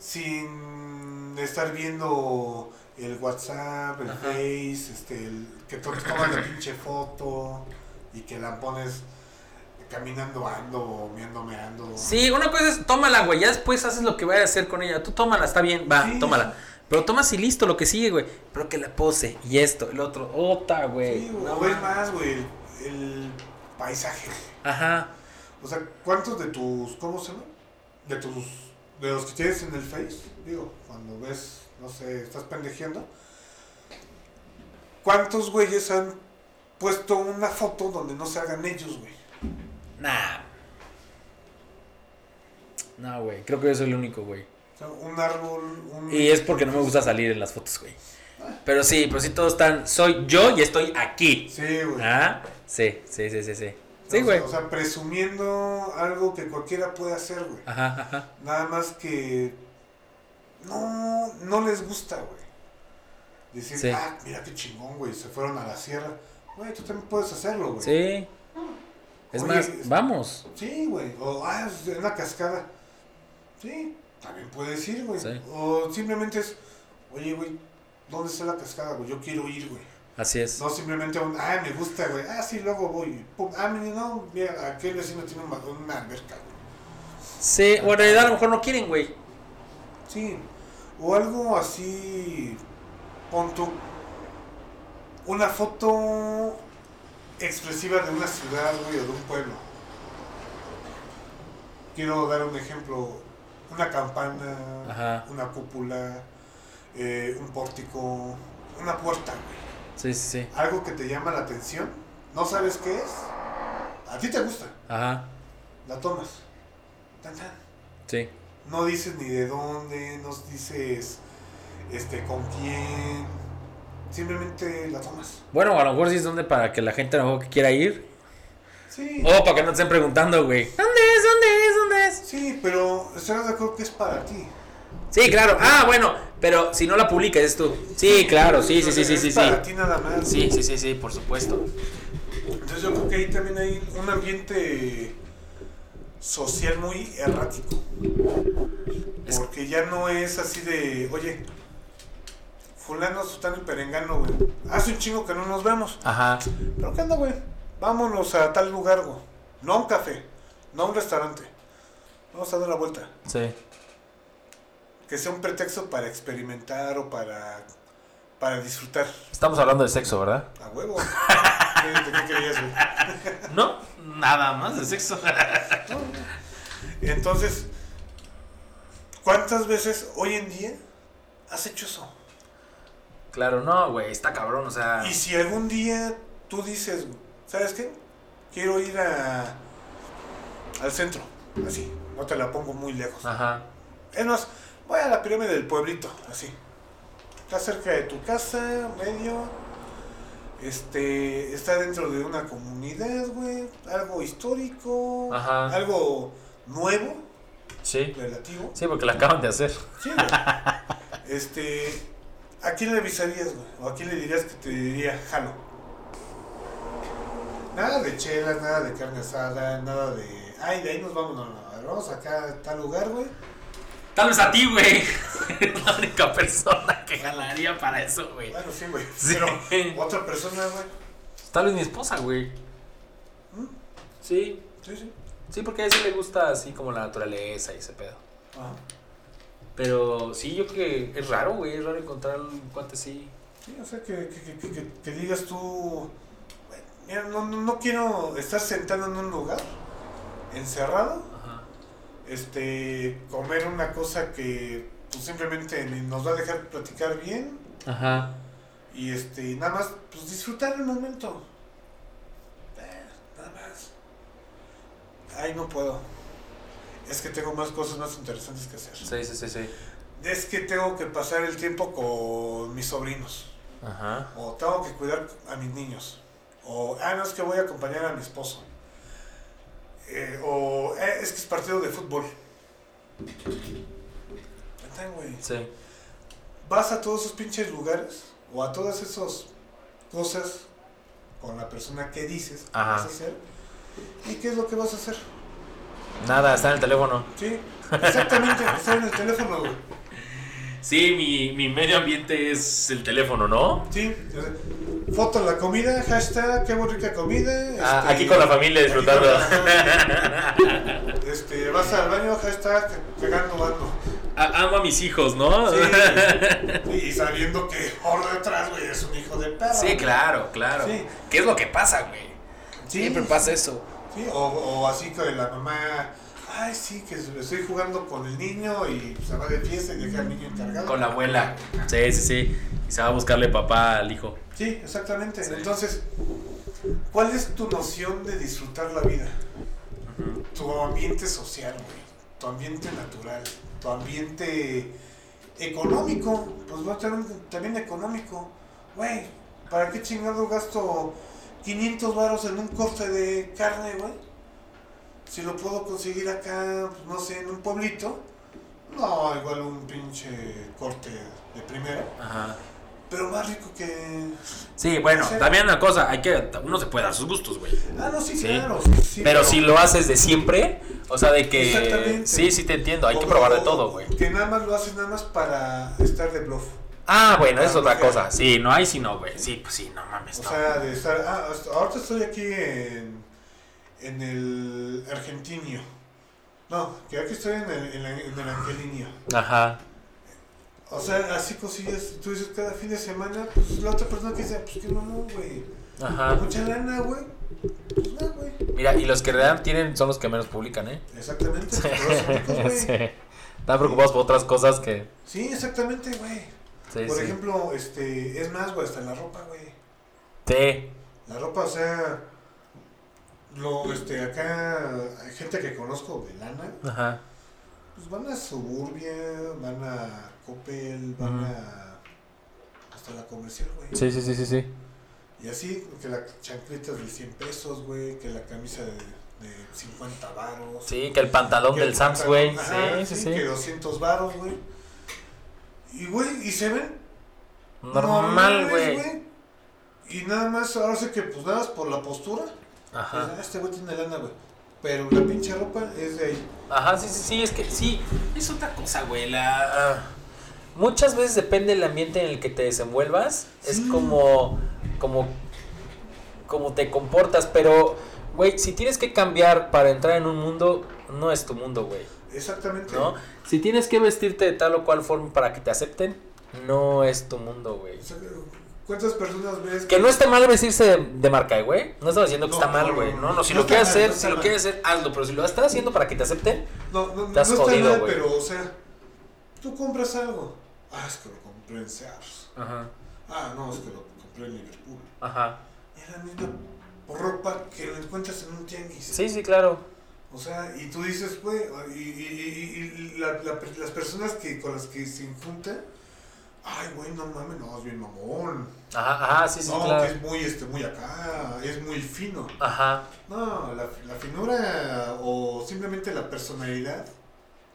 sin estar viendo el WhatsApp, el Ajá. Face, este, el, que to- tomas la pinche foto y que la pones caminando, ando, meando, meando. Sí, una cosa es, tómala, güey. Ya después haces lo que vayas a hacer con ella. Tú tómala, está bien, va, Sí. tómala. Pero tomas y listo, lo que sigue, güey. Pero que la pose y esto, el otro, otra, güey. Sí, No ves más, güey, el, el paisaje. Ajá. O sea, ¿cuántos de tus, cómo se llama? De tus, de los que tienes en el Face, digo, cuando ves, no sé, estás pendejeando, ¿cuántos güeyes han puesto una foto donde no se hagan ellos, güey? Nah. No, güey. Creo que yo soy el único, güey. Un árbol, un... Y es porque no me gusta salir en las fotos, güey. Pero sí, pero sí todos están. Soy yo y estoy aquí. Sí, güey. ¿Ah? Sí, sí, sí, sí, sí. O Sí, sea, güey. O sea, presumiendo algo que cualquiera puede hacer, güey. Ajá, ajá. Nada más que no, no les gusta, güey. Decir, Sí. ah, mira qué chingón, güey, se fueron a la sierra. Güey, tú también puedes hacerlo, güey. Sí. Es Oye, más, es- vamos. Sí, güey. O, ah, es una cascada. Sí, también puedes ir, güey. Sí. O simplemente es, oye, güey, ¿dónde está la cascada, güey? Yo quiero ir, güey. Así es. No simplemente un, ah, me gusta, güey. Ah, sí, luego voy. Pum, ah, mira, no, mira, aquel vecino tiene una, una alberca, güey. Sí, o en realidad a lo mejor no quieren, güey. Sí. O algo así pon tú una foto expresiva de una ciudad, güey, o de un pueblo. Quiero dar un ejemplo, una campana, Ajá. una cúpula, eh, un pórtico, una puerta, güey. Sí, sí, sí. Algo que te llama la atención, no sabes qué es, a ti te gusta, Ajá. la tomas. Tan, tan. Sí. No dices ni de dónde, no dices este con quién. Simplemente la tomas. Bueno, a lo mejor sí es donde para que la gente a lo mejor que quiera ir. Sí. O para que no te estén preguntando, güey. ¿Dónde es? ¿Dónde es? ¿Dónde es? Sí, pero estarás de acuerdo que es para ti. Sí, claro. Ah, bueno, pero si no la publicas es tú. Sí, claro, sí, sí, sí, sí, sí, sí. Para ti nada más. Sí, sí, sí, sí, por supuesto. Entonces yo creo que ahí también hay un ambiente social muy errático. Porque ya no es así de, oye, fulano, sutano y perengano, güey. Hace un chingo que no nos vemos. Ajá. ¿Pero qué onda, güey? Vámonos a tal lugar, güey. No a un café, no a un restaurante. Vamos a dar la vuelta. Sí. Que sea un pretexto para experimentar o para, para disfrutar. Estamos hablando de sexo, ¿verdad? A huevo. ¿Qué, de qué creías, güey? No, nada más de sexo. Entonces, ¿cuántas veces hoy en día has hecho eso? Claro, no, güey, está cabrón, o sea. Y si algún día tú dices, ¿sabes qué? Quiero ir a, al centro, así, no te la pongo muy lejos. Ajá. Es más, voy a la pirámide del pueblito, así. Está cerca de tu casa, medio. Este, está dentro de una comunidad, güey. Algo histórico. Ajá. Algo nuevo, Sí. relativo. Sí, porque la acaban de hacer. Sí, güey. Este, ¿a quién le avisarías, güey? ¿O a quién le dirías que te diría jalo? Nada de chelas, nada de carne asada, nada de. Ay, de ahí nos vamos, no, no. Vamos acá a tal lugar, güey. Tal vez a ti, güey. Eres la única persona que jalaría para eso, güey. Bueno, sí, güey. Sí. Pero otra persona, güey. Tal vez mi esposa, güey. ¿Mm? Sí. Sí, sí. Sí, porque a ella le gusta así como la naturaleza y ese pedo. Ajá. Pero sí, yo creo que es raro, güey. Es raro encontrar un cuate así. Sí, o sea, que, que, que, que- que digas tú. Mira, no, no, no quiero estar sentado en un lugar, encerrado. Este, comer una cosa que pues, simplemente nos va a dejar platicar bien Ajá. y este, nada más pues, disfrutar el momento. Eh, nada más. Ay, no puedo. Es que tengo más cosas más interesantes que hacer. Sí, sí, sí, sí. Es que tengo que pasar el tiempo con mis sobrinos. Ajá. O tengo que cuidar a mis niños. O, ah, no, es que voy a acompañar a mi esposo. Eh, o, eh, es que es partido de fútbol. Güey. Sí. Vas a todos esos pinches lugares o a todas esas cosas con la persona que dices que vas a hacer. ¿Y qué es lo que vas a hacer? Nada, está en el teléfono. Sí, exactamente, estar en el teléfono, güey. Sí, mi, mi medio ambiente es el teléfono, ¿no? Sí, foto de la comida, hashtag, qué muy rica comida. Ah, este, aquí con la familia disfrutando. la familia. Este, vas al baño, hashtag, cagando mano. A- Amo a mis hijos, ¿no? Sí, y sabiendo que por detrás, güey, es un hijo de perro. Sí, claro, claro. Sí. ¿Qué es lo que pasa, güey? Sí, Siempre pasa eso. Sí, o, o así que la mamá, ay, sí, que estoy jugando con el niño y se va de fiesta y deja al niño encargado. Con la abuela. Sí, sí, sí. Y se va a buscarle papá al hijo. Sí, exactamente. Sí. Entonces, ¿cuál es tu noción de disfrutar la vida? Tu ambiente social, güey. Tu ambiente natural. Tu ambiente económico. Pues va a tener también económico. Güey, ¿para qué chingado gasto 500 varos en un corte de carne, güey? Si lo puedo conseguir acá, pues, no sé, en un pueblito. No, igual un pinche corte de primera. Ajá. Pero más rico que... Sí, bueno, Sí. también una cosa, hay que, uno se puede dar sus gustos, güey. Ah, no, sí, Sí. claro. sí, pero si lo haces de siempre, o sea, de que... Exactamente. Sí, sí te entiendo, hay que o- probar de todo, güey. Que nada más lo haces nada más para estar de bluff. Ah, bueno, es Ah, otra ok. cosa. Sí, no hay si no, güey. Sí, pues sí, no mames, O no. sea, de estar... Ah, ahorita estoy aquí en, en el argentinio. No, que aquí estoy en el, en la- en el angelinio. Ajá. O sea, así cosillas, tú dices cada fin de semana, pues la otra persona que dice, pues qué mamón, güey. Ajá. Mucha lana, güey. Pues no, güey. Mira, y los que realmente tienen son los que menos publican, ¿eh? Exactamente. pero los sí. Están preocupados por otras cosas que. Sí, exactamente, güey. Sí, Por sí. ejemplo, este, es más, güey, hasta la ropa, güey. Sí. La ropa, o sea, lo, este, acá, hay gente que conozco de lana, Ajá. pues van a Suburbia, van a Coppel, van a, hasta la comercial, güey. Sí, sí, sí, sí, sí. Y así, que la chancleta de 100 pesos, güey, que la camisa de, de 50 varos. Sí, que el pantalón que del el Sams, güey. ajá, Sí, sí, Que sí. 200 varos, güey. Y, güey, y se ven Normal, güey. Y nada más, ahora sí que, pues nada más por la postura. Ajá. ah, este güey tiene lana, güey. Pero la pinche ropa es de ahí. Ajá, sí, sí, sí, es que sí, es otra cosa, güey. La... ah, Muchas veces depende del ambiente en el que te desenvuelvas, es como, como, como te comportas, pero, güey, si tienes que cambiar para entrar en un mundo, no es tu mundo, güey, Exactamente. ¿no? Si tienes que vestirte de tal o cual forma para que te acepten, no es tu mundo, güey. ¿Cuántas personas ves? Que no está mal vestirse de, de marca, ¿eh, güey. No estamos diciendo que No, está mal, no, güey. no, No, no. no, si No lo está quieres hacer, no si está lo quieres hacer, hazlo. Pero si lo estás haciendo para que te acepten, No, no, no Estás está jodido, mal, pero, o sea, tú compras algo. Ah, es que lo compré en Sears. Ajá, Ah, no, es que lo compré en Liverpool. ajá. Es la misma ropa que lo encuentras en un tianguis. Sí, sí, claro. O sea, y tú dices, güey, y, y, y- y la- la- las personas que con las que se juntan, ay, güey, no mames, no, es bien mamón. Ajá, ajá, sí, sí, no, claro. que es muy, este, muy acá, es muy fino. Ajá. No, la, la finura o simplemente la personalidad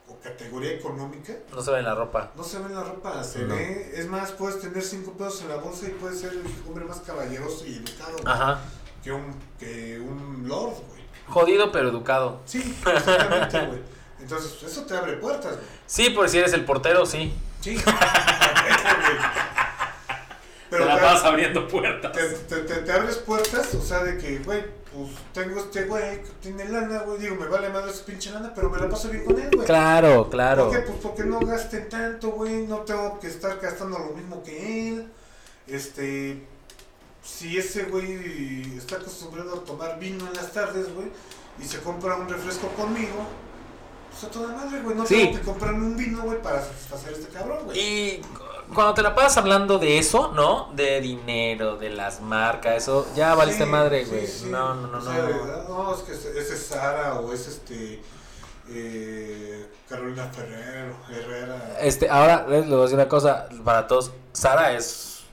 o categoría económica No se ve en la ropa. no se ve en la ropa, se No. ve, es más, puedes tener cinco pesos en la bolsa y puedes ser el hombre más caballeroso y educado Ajá. que un, que un lord, güey. Jodido pero educado. Sí, exactamente, güey. Entonces, eso te abre puertas, güey. Sí, por si eres el portero, sí. Sí. güey. te la te- vas abriendo puertas. te, te, te- te abres puertas, o sea, de que, güey, pues tengo este güey que tiene lana, güey. Digo, me vale madre su pinche lana, pero me la paso bien con él, güey. Claro, claro. ¿Por qué? Pues porque no gasten tanto, güey. No tengo que estar gastando lo mismo que él. Este. Si ese güey está acostumbrado a tomar vino en las tardes, güey, y se compra un refresco conmigo, pues a toda madre, güey. No Sí. que comprarme un vino, güey, para satisfacer a este cabrón, güey. Y cuando te la pasas hablando de eso, ¿no? De dinero, de las marcas, eso, ya valiste Sí, madre, güey. sí. No, no, no, O no. sea, no, es que ese ese es Sara o es este. Eh, Carolina Ferrero, Herrera. Este, ahora les voy a decir una cosa para todos. Sara es.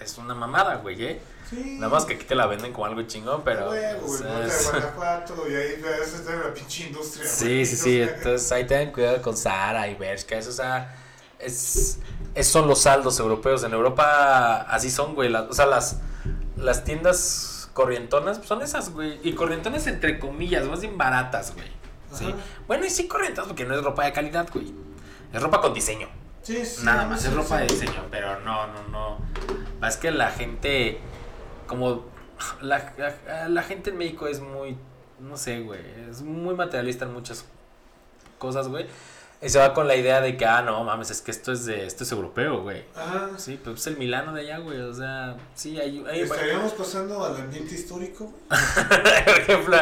Es una mamada, güey, ¿eh? Sí. Nada más que aquí te la venden como algo chingón, pero. Huevo, o güey, sea, norte es- de Guanajuato, y ahí ves, es de la pinche industria. Sí, güey, sí, sí. Entonces ahí tengan cuidado con Sara y Bershka. Eso, o sea, es, es- son los saldos europeos. En Europa así son, güey. las- o sea, las, las tiendas corrientonas pues, son esas, güey. Y corrientonas entre comillas, más bien baratas, güey. Sí. Bueno, y sí corrientonas porque no es ropa de calidad, güey. Es ropa con diseño. Sí, sí, Nada más, sí, es ropa sí. de diseño, pero no, no, no. Es que la gente, como la, la, la gente en México es muy, no sé, güey, es muy materialista en muchas cosas, güey. Y se va con la idea de que, ah, no, mames, es que esto es de, esto es europeo, güey. Ajá. Sí, pues es el Milano de allá, güey, o sea, sí, hay, hay Estaríamos pasando al ambiente histórico, por ejemplo,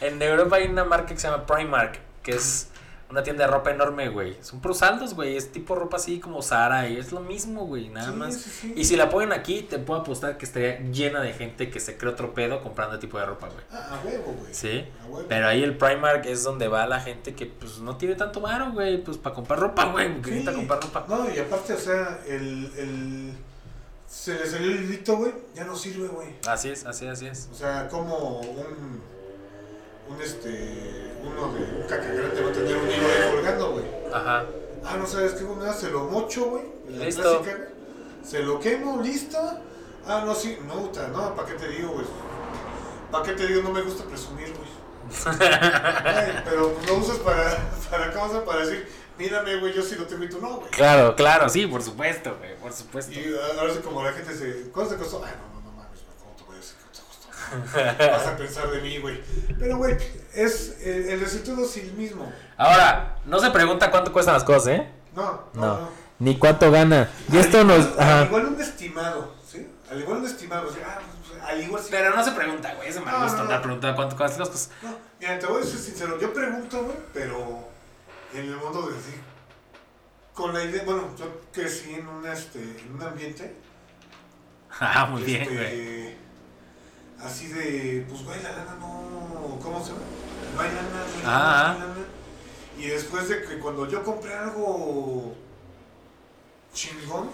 en Europa hay una marca que se llama Primark, que es una tienda de ropa enorme, güey. Son puros saldos, güey. Es tipo ropa así como Zara y es lo mismo, güey. Nada Sí, más. sí, sí. Y si la ponen aquí, te puedo apostar que estaría llena de gente que se cree otro pedo comprando tipo de ropa, güey. Ah, a huevo, güey. Sí. A huevo. Pero ahí el Primark es donde va la gente que pues no tiene tanto varo, güey, pues para comprar ropa, güey, Sí. necesita comprar ropa. No, y aparte, o sea, el. el se le salió el hilito, güey, ya no sirve, güey. Así es, así, así es. O sea, como un. Un este. Uno de un cacagrande va a tener un hilo ahí colgando, güey. Ajá. Ah, no sabes qué, nada, se lo mocho, güey. la Listo. clásica. Se lo quemo, listo. Ah, no, sí, no, puta, no, ¿para qué te digo, güey? ¿Para qué te digo? No me gusta presumir, güey. Pero lo usas para, para, ¿cómo se llama? Para decir, mírame, güey, yo sí lo tengo y tú no, güey. Claro, claro, sí, por supuesto, güey, por supuesto. Y ahora sí, como la gente se, ¿cuánto te costó? Ay, no, no, no mames, güey, ¿cómo te voy a decir cuánto te costó? Vas a pensar de mí, güey. Pero, güey, es, el, el resultado es el mismo. Ahora, no se pregunta cuánto cuestan las cosas, ¿eh? No, no, No. no. Ni cuánto gana. Y esto nos. igual- Al Ajá. igual un estimado, ¿sí? Al igual un estimado, ¿sí? Ah, pues, al igual sí. Pero no se pregunta, güey. Es de mal No, gusto no, andar preguntando cuánto cuestan las cosas. No, mira, te voy a ser sincero, yo pregunto, güey, pero en el mundo de sí. Con la idea, bueno, yo crecí en un, este, en un ambiente. Ah, muy bien, este, güey. Así de, pues, güey, la lana no. ¿Cómo se llama? No hay lana, no hay Ah, lana, ah. lana. Y después de que cuando yo compré algo chingón,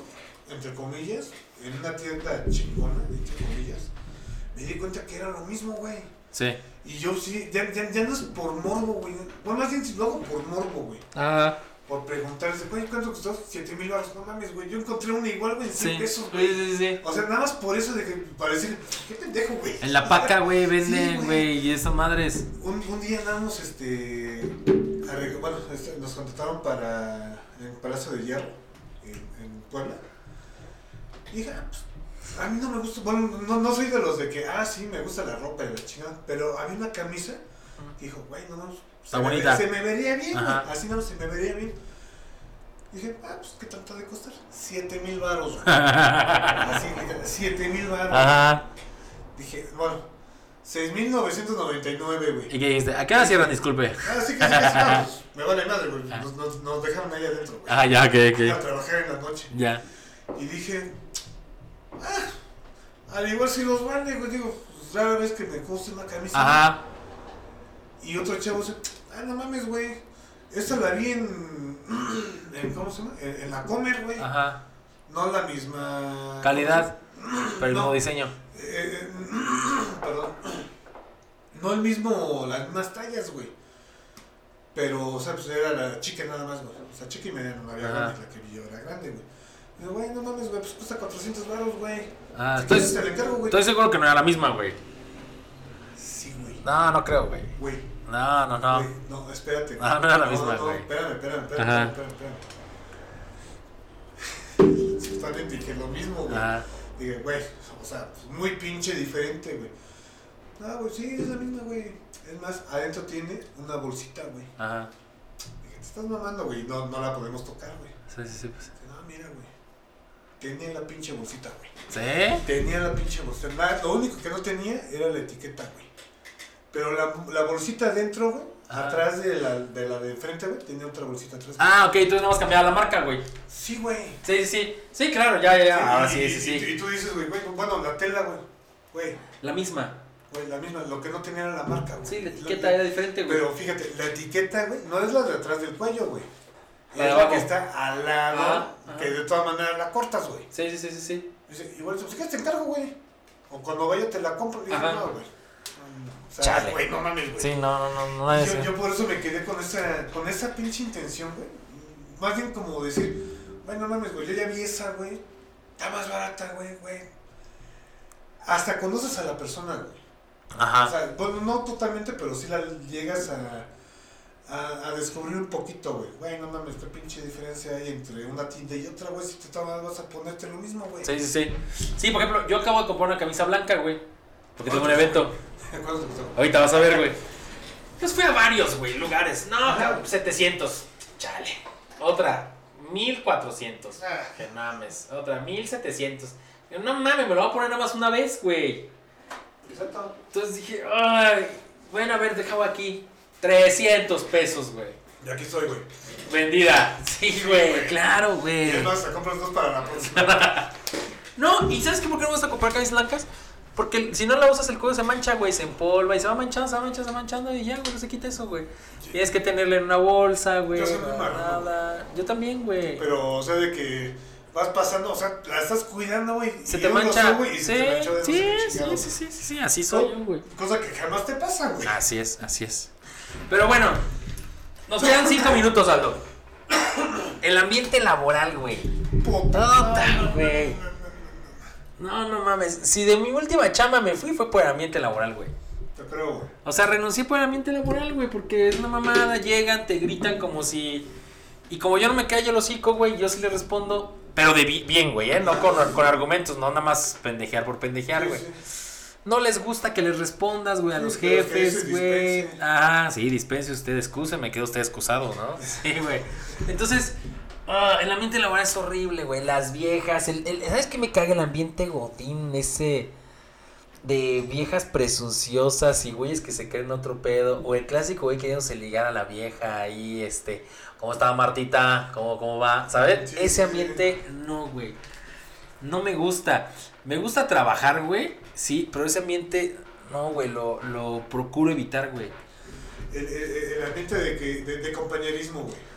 entre comillas, en una tienda chingona, entre comillas, me di cuenta que era lo mismo, güey. Sí. Y yo sí, ya, ya, ya no es por morbo, güey. Bueno, más bien si lo hago por morbo, güey. Ah, Por preguntarse, güey, ¿cuánto costó? 7 mil baros. No mames, güey. Yo encontré una igual, güey, en 100 sí. pesos, güey. sí, sí. O sea, nada más por eso de que, para decir, qué pendejo, güey. En la paca, güey, venden, güey. y esas madres. Un, un día andamos, este, bueno, este, nos contrataron para el Palacio de Hierro, en, en Puebla. Y dije, ah, pues, a mí no me gusta, bueno, no, no soy de los de que, ah, sí, me gusta la ropa y la chingada, pero había una camisa dijo, güey, no, no, Está se, bonita. Me, se me vería bien, Ajá. así no, se me vería bien. Dije, ah, pues, ¿qué tanto ha de costar? 7 mil baros, güey. Ajá. Así, dije, 7 mil baros. Dije, bueno, 6.999, güey. ¿Y qué dijiste? ¿A qué hora cierran? Disculpe. Ah, sí, casi, vamos. Me vale madre, güey. Nos, nos, nos dejaron ahí adentro, güey. Ah, ya, ok, A ok. trabajar en la noche. Ya. Y dije, ah, al igual si los vale, güey. Digo, pues, rara vez que me guste una camisa. Ajá. Y otro chavo dice, ah, no mames, güey. Esta la vi en, en ¿cómo se llama? En, en la Comer, güey. Ajá. No la misma... Calidad. Pero el No. nuevo diseño. Eh, perdón. No el mismo, las mismas tallas, güey. Pero, o sea, pues era la chica nada más, güey. O sea, chica y media no había grande, la que vi yo era grande, güey. Digo, güey, no mames, güey, pues cuesta 400 baros, güey. Ah, si quieres te la encargo, güey. estoy seguro que no era la misma, güey. Sí, güey. No, no creo, güey. Güey, No, no, no. güey, no, espérate. Ah, no era la misma, güey. espérame, espérame, espérame, Ajá. espérame, espérame. Sí, también dije lo mismo, güey. Ah, Dije, güey, o sea, pues, muy pinche diferente, güey. No, güey, sí, es la misma, güey. Es más, adentro tiene una bolsita, güey. ajá. Dije, te estás mamando, güey. No, no la podemos tocar, güey. Sí, sí, sí. Pues. Dije, no, mira, güey. Tenía la pinche bolsita, güey. ¿Sí? Tenía la pinche bolsita. Lo único que no tenía era la etiqueta, güey. Pero la, la bolsita adentro, güey, atrás de la, de la de frente, güey, tenía otra bolsita atrás. güey. Ah, ok, entonces no vas a cambiar la marca, güey. Sí, güey. Sí, sí, sí. Sí, claro, ya, ya, ya. Ahora sí, sí, sí. Y, y tú dices, güey, güey, bueno, la tela, güey. Güey, La misma. güey, la misma. Lo que no tenía era la marca, güey. Sí, la etiqueta era diferente, güey. Pero fíjate, la etiqueta, güey, no es la de atrás del cuello, güey. La Es la que está al lado, Ajá, ajá. que de todas maneras la cortas, güey. Sí, sí, sí, sí, sí. Dice, igual, si quieres te encargo, güey. O cuando vaya te la compro. Ajá. no, güey. O sea, Chale. güey, no mames, güey. Sí, no, no, no, no yo, yo por eso me quedé con esa, con esa pinche intención, güey. Más bien como decir, güey, no mames, güey, yo ya vi esa, güey. Está más barata, güey, güey. Hasta conoces a la persona, güey. O Ajá. sea, bueno, no totalmente, pero sí la llegas a, a, a descubrir un poquito, güey. Güey, no mames, qué pinche diferencia hay entre una tienda y otra, güey. Si te tomas, vas a ponerte lo mismo, güey. Sí, sí, sí. Sí, por ejemplo, yo acabo de comprar una camisa blanca, güey. Porque tengo un evento. ¿Cuánto te costó? Ahorita vas a ver, güey. Pues fui a varios, güey, lugares. No, Ajá. cabrón, 700. Chale. Otra, 1400. Ah. Que mames. Otra, 1700. Yo, No mames, me lo voy a poner nada más una vez, güey. Exacto. Entonces dije, ay, bueno, a ver, dejaba aquí. 300 pesos, güey. Y aquí estoy, güey. Vendida. Sí, güey, claro, Y güey. es más, te compras dos para la próxima. No, ¿y sabes qué? ¿Por qué no me gusta comprar camisas blancas? Porque si no la usas, el cuello se mancha, güey, se empolva y se va manchando, se va manchando, se va manchando y ya, güey, no se quita eso, güey. Tienes que tenerla en una bolsa, güey. Yo soy muy nada. Yo también, güey. Pero, o sea, de que vas pasando, o sea, la estás cuidando, güey. Se te mancha. subo y Sí, se te no sí, sí, sí, sí, sí, así soy yo, güey. Cosa que jamás te pasa, güey. Así es, así es. Pero bueno, nos quedan cinco minutos, Aldo. El ambiente laboral, güey. Puta, güey. No, no mames. Si de mi última chamba me fui, fue por el ambiente laboral, güey. Te creo, güey. O sea, renuncié por el ambiente laboral, güey, porque es una mamada, llegan, te gritan como si... Y como yo no me callo el hocico, güey, yo sí le respondo, pero de bi- bien, güey, ¿eh? No con, con argumentos, no nada más pendejear por pendejear, güey. No les gusta que les respondas, güey, a los jefes, güey. Ah, sí, dispense usted, excuse, me queda usted excusado, ¿no? Sí, güey. Entonces, Ah, el ambiente laboral es horrible, güey. Las viejas. El, el- ¿Sabes qué me caga el ambiente godín? Ese. De viejas presunciosas y güeyes que se creen otro pedo. O el clásico güey queriéndose ligar a la vieja ahí, este. ¿Cómo está Martita? ¿Cómo, cómo va? ¿Sabes? Sí, Ese sí. ambiente, no, güey. No me gusta. Me gusta trabajar, güey. Sí, pero ese ambiente, no, güey. Lo, lo procuro evitar, güey. El, el- el ambiente de, que, de, de compañerismo, güey.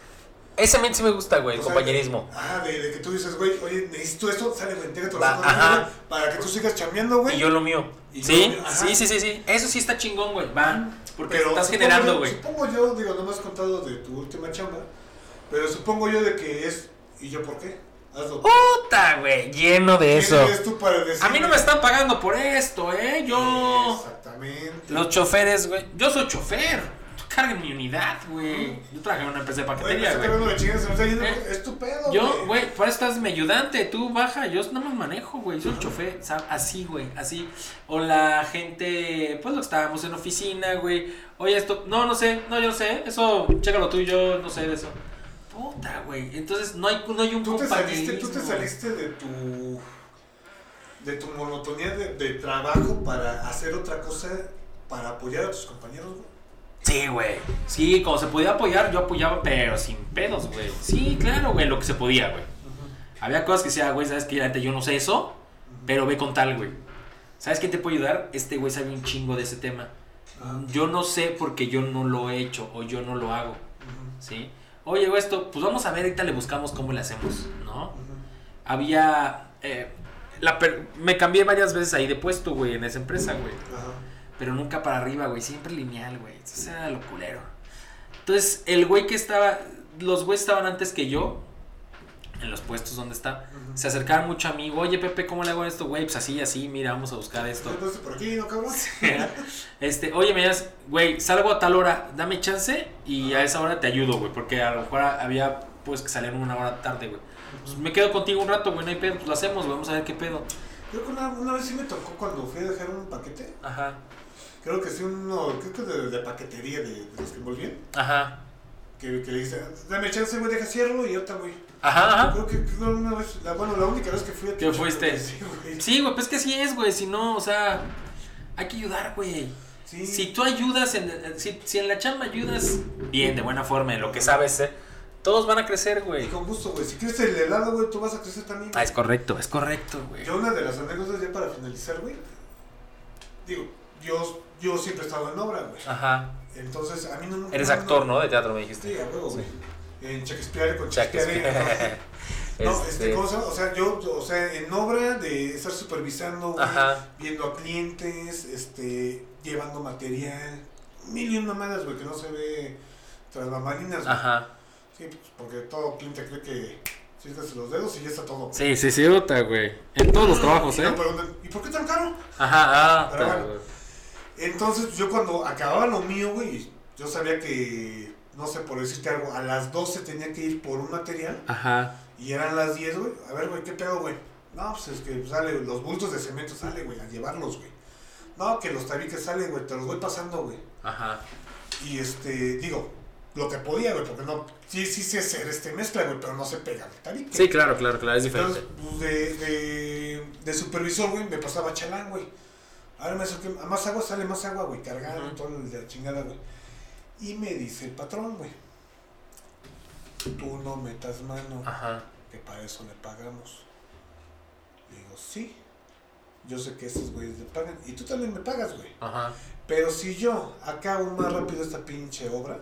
Ese ambiente sí me gusta, güey. El O sea, compañerismo. Ah, de, de que tú dices, güey, oye, necesito esto, sale, güey, ojos, ajá. para que tú sigas chambeando, güey. Y yo lo mío. Y yo ¿Sí? ajá. sí, sí, sí, sí. Eso sí está chingón, güey. Va. Porque Pero estás generando, yo- güey. Supongo yo, digo, no me has contado de tu última chamba, pero supongo yo de que es, ¿y yo por qué? Hazlo. Puta, güey. Lleno de ¿Quién eso. eres tú para decir, A mí no me están pagando por esto, ¿eh? Yo. Exactamente. Los choferes, güey. Yo soy chofer. Carguen mi unidad, güey. Yo trabajé en una empresa de paquetería, está güey. Eh, Es tu pedo, Yo, güey, por eso estás mi ayudante, tú baja, yo no me manejo, güey, soy el chofer, ¿sabes? así, güey, así. O la gente, pues lo que estábamos en oficina, güey, oye, esto, no, no sé, no, yo no sé, eso, chécalo tú, yo no sé de eso. Puta, güey, entonces no hay, no hay un Tú te saliste, tú te saliste de tu de tu monotonía de, de trabajo para hacer otra cosa para apoyar a tus compañeros, güey. Sí, güey, sí, como se podía apoyar, yo apoyaba, pero sin pedos, güey. Sí, claro, güey, lo que se podía, güey. Había cosas que decía, güey, ¿sabes qué? Neta, yo no sé eso, pero ve con tal, güey. ¿Sabes quién te puede ayudar? Este güey sabe un chingo de ese tema. Ajá. Yo no sé porque yo no lo he hecho o yo no lo hago, ¿sí? Oye, güey, esto, pues vamos a ver, ahorita le buscamos cómo le hacemos, ¿no? Había... eh, la per- me cambié varias veces ahí de puesto, güey, en esa empresa, güey. Ajá. Pero nunca para arriba, güey, siempre lineal, güey. Eso era lo culero. Entonces, el güey que estaba... Los güeyes estaban antes que yo, en los puestos donde está. Se acercaban mucho a mí, oye, Pepe, ¿cómo le hago esto, güey? Pues así, así, mira, vamos a buscar esto. Entonces, por aquí, ¿no, cabrón? Este, oye, me das, güey, salgo a tal hora, dame chance y a esa hora te ayudo, güey, porque a lo mejor había pues que salir una hora tarde, güey. Pues me quedo contigo un rato, güey, no hay pedo, pues lo hacemos, güey, vamos a ver qué pedo. Creo que una, una vez sí me tocó cuando fui a dejar un paquete. Ajá, Creo que sí, uno, creo que de, de paquetería de, de los que envolvían. ajá, Que, que le dije, dame chance, güey, deja cierro y te voy. ajá, ajá. Creo que una vez, la, bueno, la única vez que fui a ¿Que fuiste? Sí, güey. Sí, güey, pues que así es, güey, si no, o sea, hay que ayudar, güey. Sí. Si tú ayudas, en, si, si en la chamba ayudas bien, de buena forma, en lo que sabes, eh, todos van a crecer, Y güey. con gusto, güey. Si quieres el helado, güey, tú vas a crecer también. Ah, es correcto, es correcto, güey. Yo una de las anécdotas ya para finalizar, güey. Digo, yo, yo siempre he estado en obra, güey. Ajá. Entonces, a mí no Eres no- actor, ¿no? De teatro, me Sí, dijiste. a huevo, Sí. güey. En Shakespeare con Shakespeare. Shakespeare. No, este, Este, ¿cómo se llama? O sea, yo, yo, o sea, en obra de estar supervisando, güey, Ajá. viendo a clientes, este, llevando material, mil y una mamadas, güey, que no se ve tras bambalinas, güey. Ajá. Sí, pues, porque todo cliente cree que sientes los dedos y ya está todo. Sí, sí, sí, otra, güey. En todos los trabajos, Y ¿eh? me preguntan, ¿y por qué tan caro? Ajá, ah, Pero pero- bueno. Entonces, yo cuando acababa lo mío, güey, yo sabía que, no sé, por decirte algo, a las 12 tenía que ir por un material Ajá. y eran las 10, güey. A ver, güey, ¿qué pedo, güey? No, pues es que sale, los bultos de cemento sale, güey, a llevarlos, güey. No, que los tabiques salen, güey, te los voy pasando, güey. Ajá. Y este, digo, lo que podía, güey, porque no, sí, sí sé hacer este mezcla, güey, pero no sé pegar el tabique. Sí, claro, claro, claro, es Entonces, diferente. pues, de, de, de supervisor, güey, me pasaba chalán, güey. Ahora me que más agua sale más agua, güey, cargado, Ujú. todo el de la chingada, güey. Y me dice el patrón, güey, tú no metas mano, Ajá. que para eso le pagamos. Le digo, sí, yo sé que esos güeyes le pagan, y tú también me pagas, güey. Ajá. Pero si yo acabo más rápido esta pinche obra,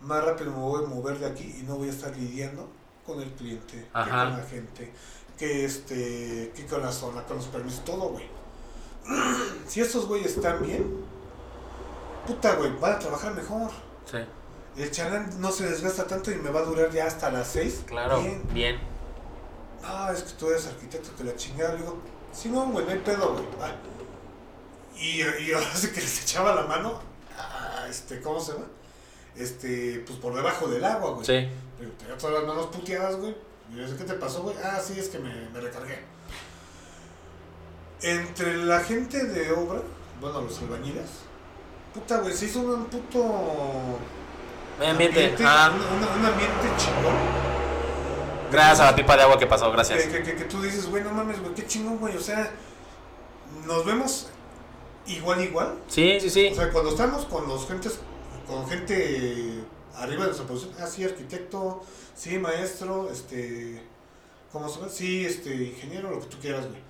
más rápido me voy a mover de aquí y no voy a estar lidiando con el cliente, que con la gente, que este, que con la zona, con los permisos, todo, güey. Si estos güeyes están bien, puta, güey, van a trabajar mejor. Sí. El chalán no se desgasta tanto y me va a durar ya hasta las 6. Claro. Bien. Bien. No, es que tú eres arquitecto, que la chingada. Le digo, sí, no, güey, no hay pedo, güey. va". Y, y ahora sí que les echaba la mano, este, ¿cómo se llama? Este, pues por debajo del agua, güey. Sí. Pero tenía todas las manos puteadas, güey. Y yo, ¿qué te pasó, güey? Ah, sí, es que me, me recargué. Entre la gente de obra, bueno, los albañiles, puta, güey, se hizo un puto Medio ambiente. un, Ah. un- un ambiente chingón. Gracias a la pipa de agua que pasó, gracias. Que, que, que, que tú dices, güey, no mames, güey, qué chingón, güey. O sea, nos vemos igual, igual. Sí, sí, sí. O sea, cuando estamos con los gentes, con gente arriba de nuestra posición, ah, sí, arquitecto, sí, maestro, este, ¿cómo se llama? Sí, este, ingeniero, lo que tú quieras, güey.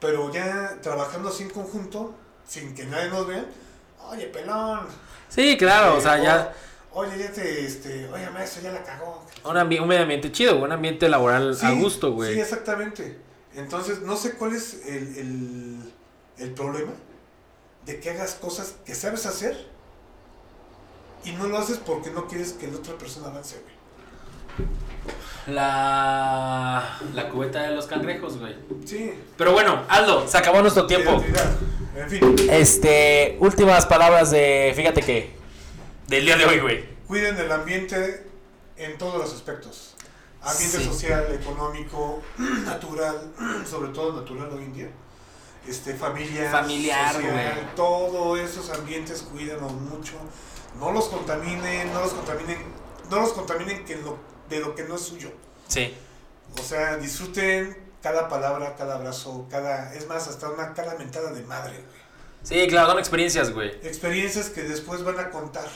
Pero ya trabajando así en conjunto, sin que nadie nos vea, oye, pelón. Sí, claro, o sea, ya Oye, ya te, este, oye, maestro, ya la cagó. un, ambi- un medio ambiente chido, un ambiente laboral a gusto, güey. Sí, exactamente. Entonces, no sé cuál es el, el, el problema de que hagas cosas que sabes hacer y no lo haces porque no quieres que la otra persona avance, güey. La, la cubeta de los cangrejos, güey. Sí. Pero bueno, Aldo, se acabó nuestro tiempo. En fin, Este, últimas palabras de, fíjate que, del día de hoy, güey. cuiden el ambiente en todos los aspectos. Ambiente Sí. social, económico, natural, sobre todo natural hoy en día. Este, familiar, Familiar, social, güey. todos esos ambientes cuídenlos mucho. No los contaminen, no los contaminen, no los contaminen que lo, de lo que no es suyo. Sí. O sea, disfruten cada palabra, cada abrazo, cada, es más, hasta una cada mentada de madre, güey. Sí, claro, son experiencias, güey. Experiencias que después van a contar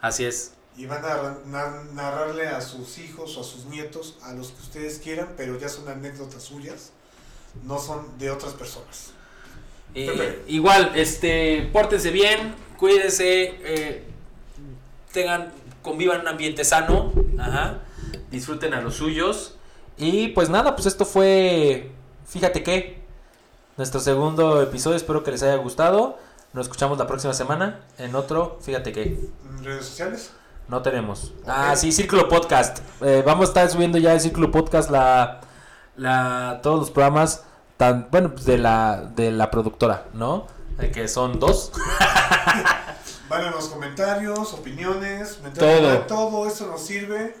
Así es. y van a na- narrarle a sus hijos o a sus nietos, a los que ustedes quieran, pero ya son anécdotas suyas, no son de otras personas. Eh, igual, este, pórtense bien, cuídense, eh, tengan, convivan en un ambiente sano, ajá, disfruten a los suyos. Y pues nada, pues esto fue, fíjate que, nuestro segundo episodio, espero que les haya gustado. Nos escuchamos la próxima semana en otro, fíjate que. ¿En redes sociales? No tenemos. Ah, sí, Círculo Podcast. Eh, vamos a estar subiendo ya en Círculo Podcast la, la, todos los programas, tan, bueno, pues de la, de la productora, ¿no? Eh, que son dos. Van en los comentarios, opiniones, Todo. todo eso nos sirve,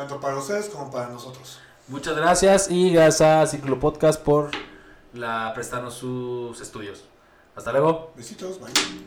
tanto para ustedes como para nosotros. Muchas gracias y gracias a Círculo Podcast por la, prestarnos sus estudios. Hasta luego. Besitos, bye.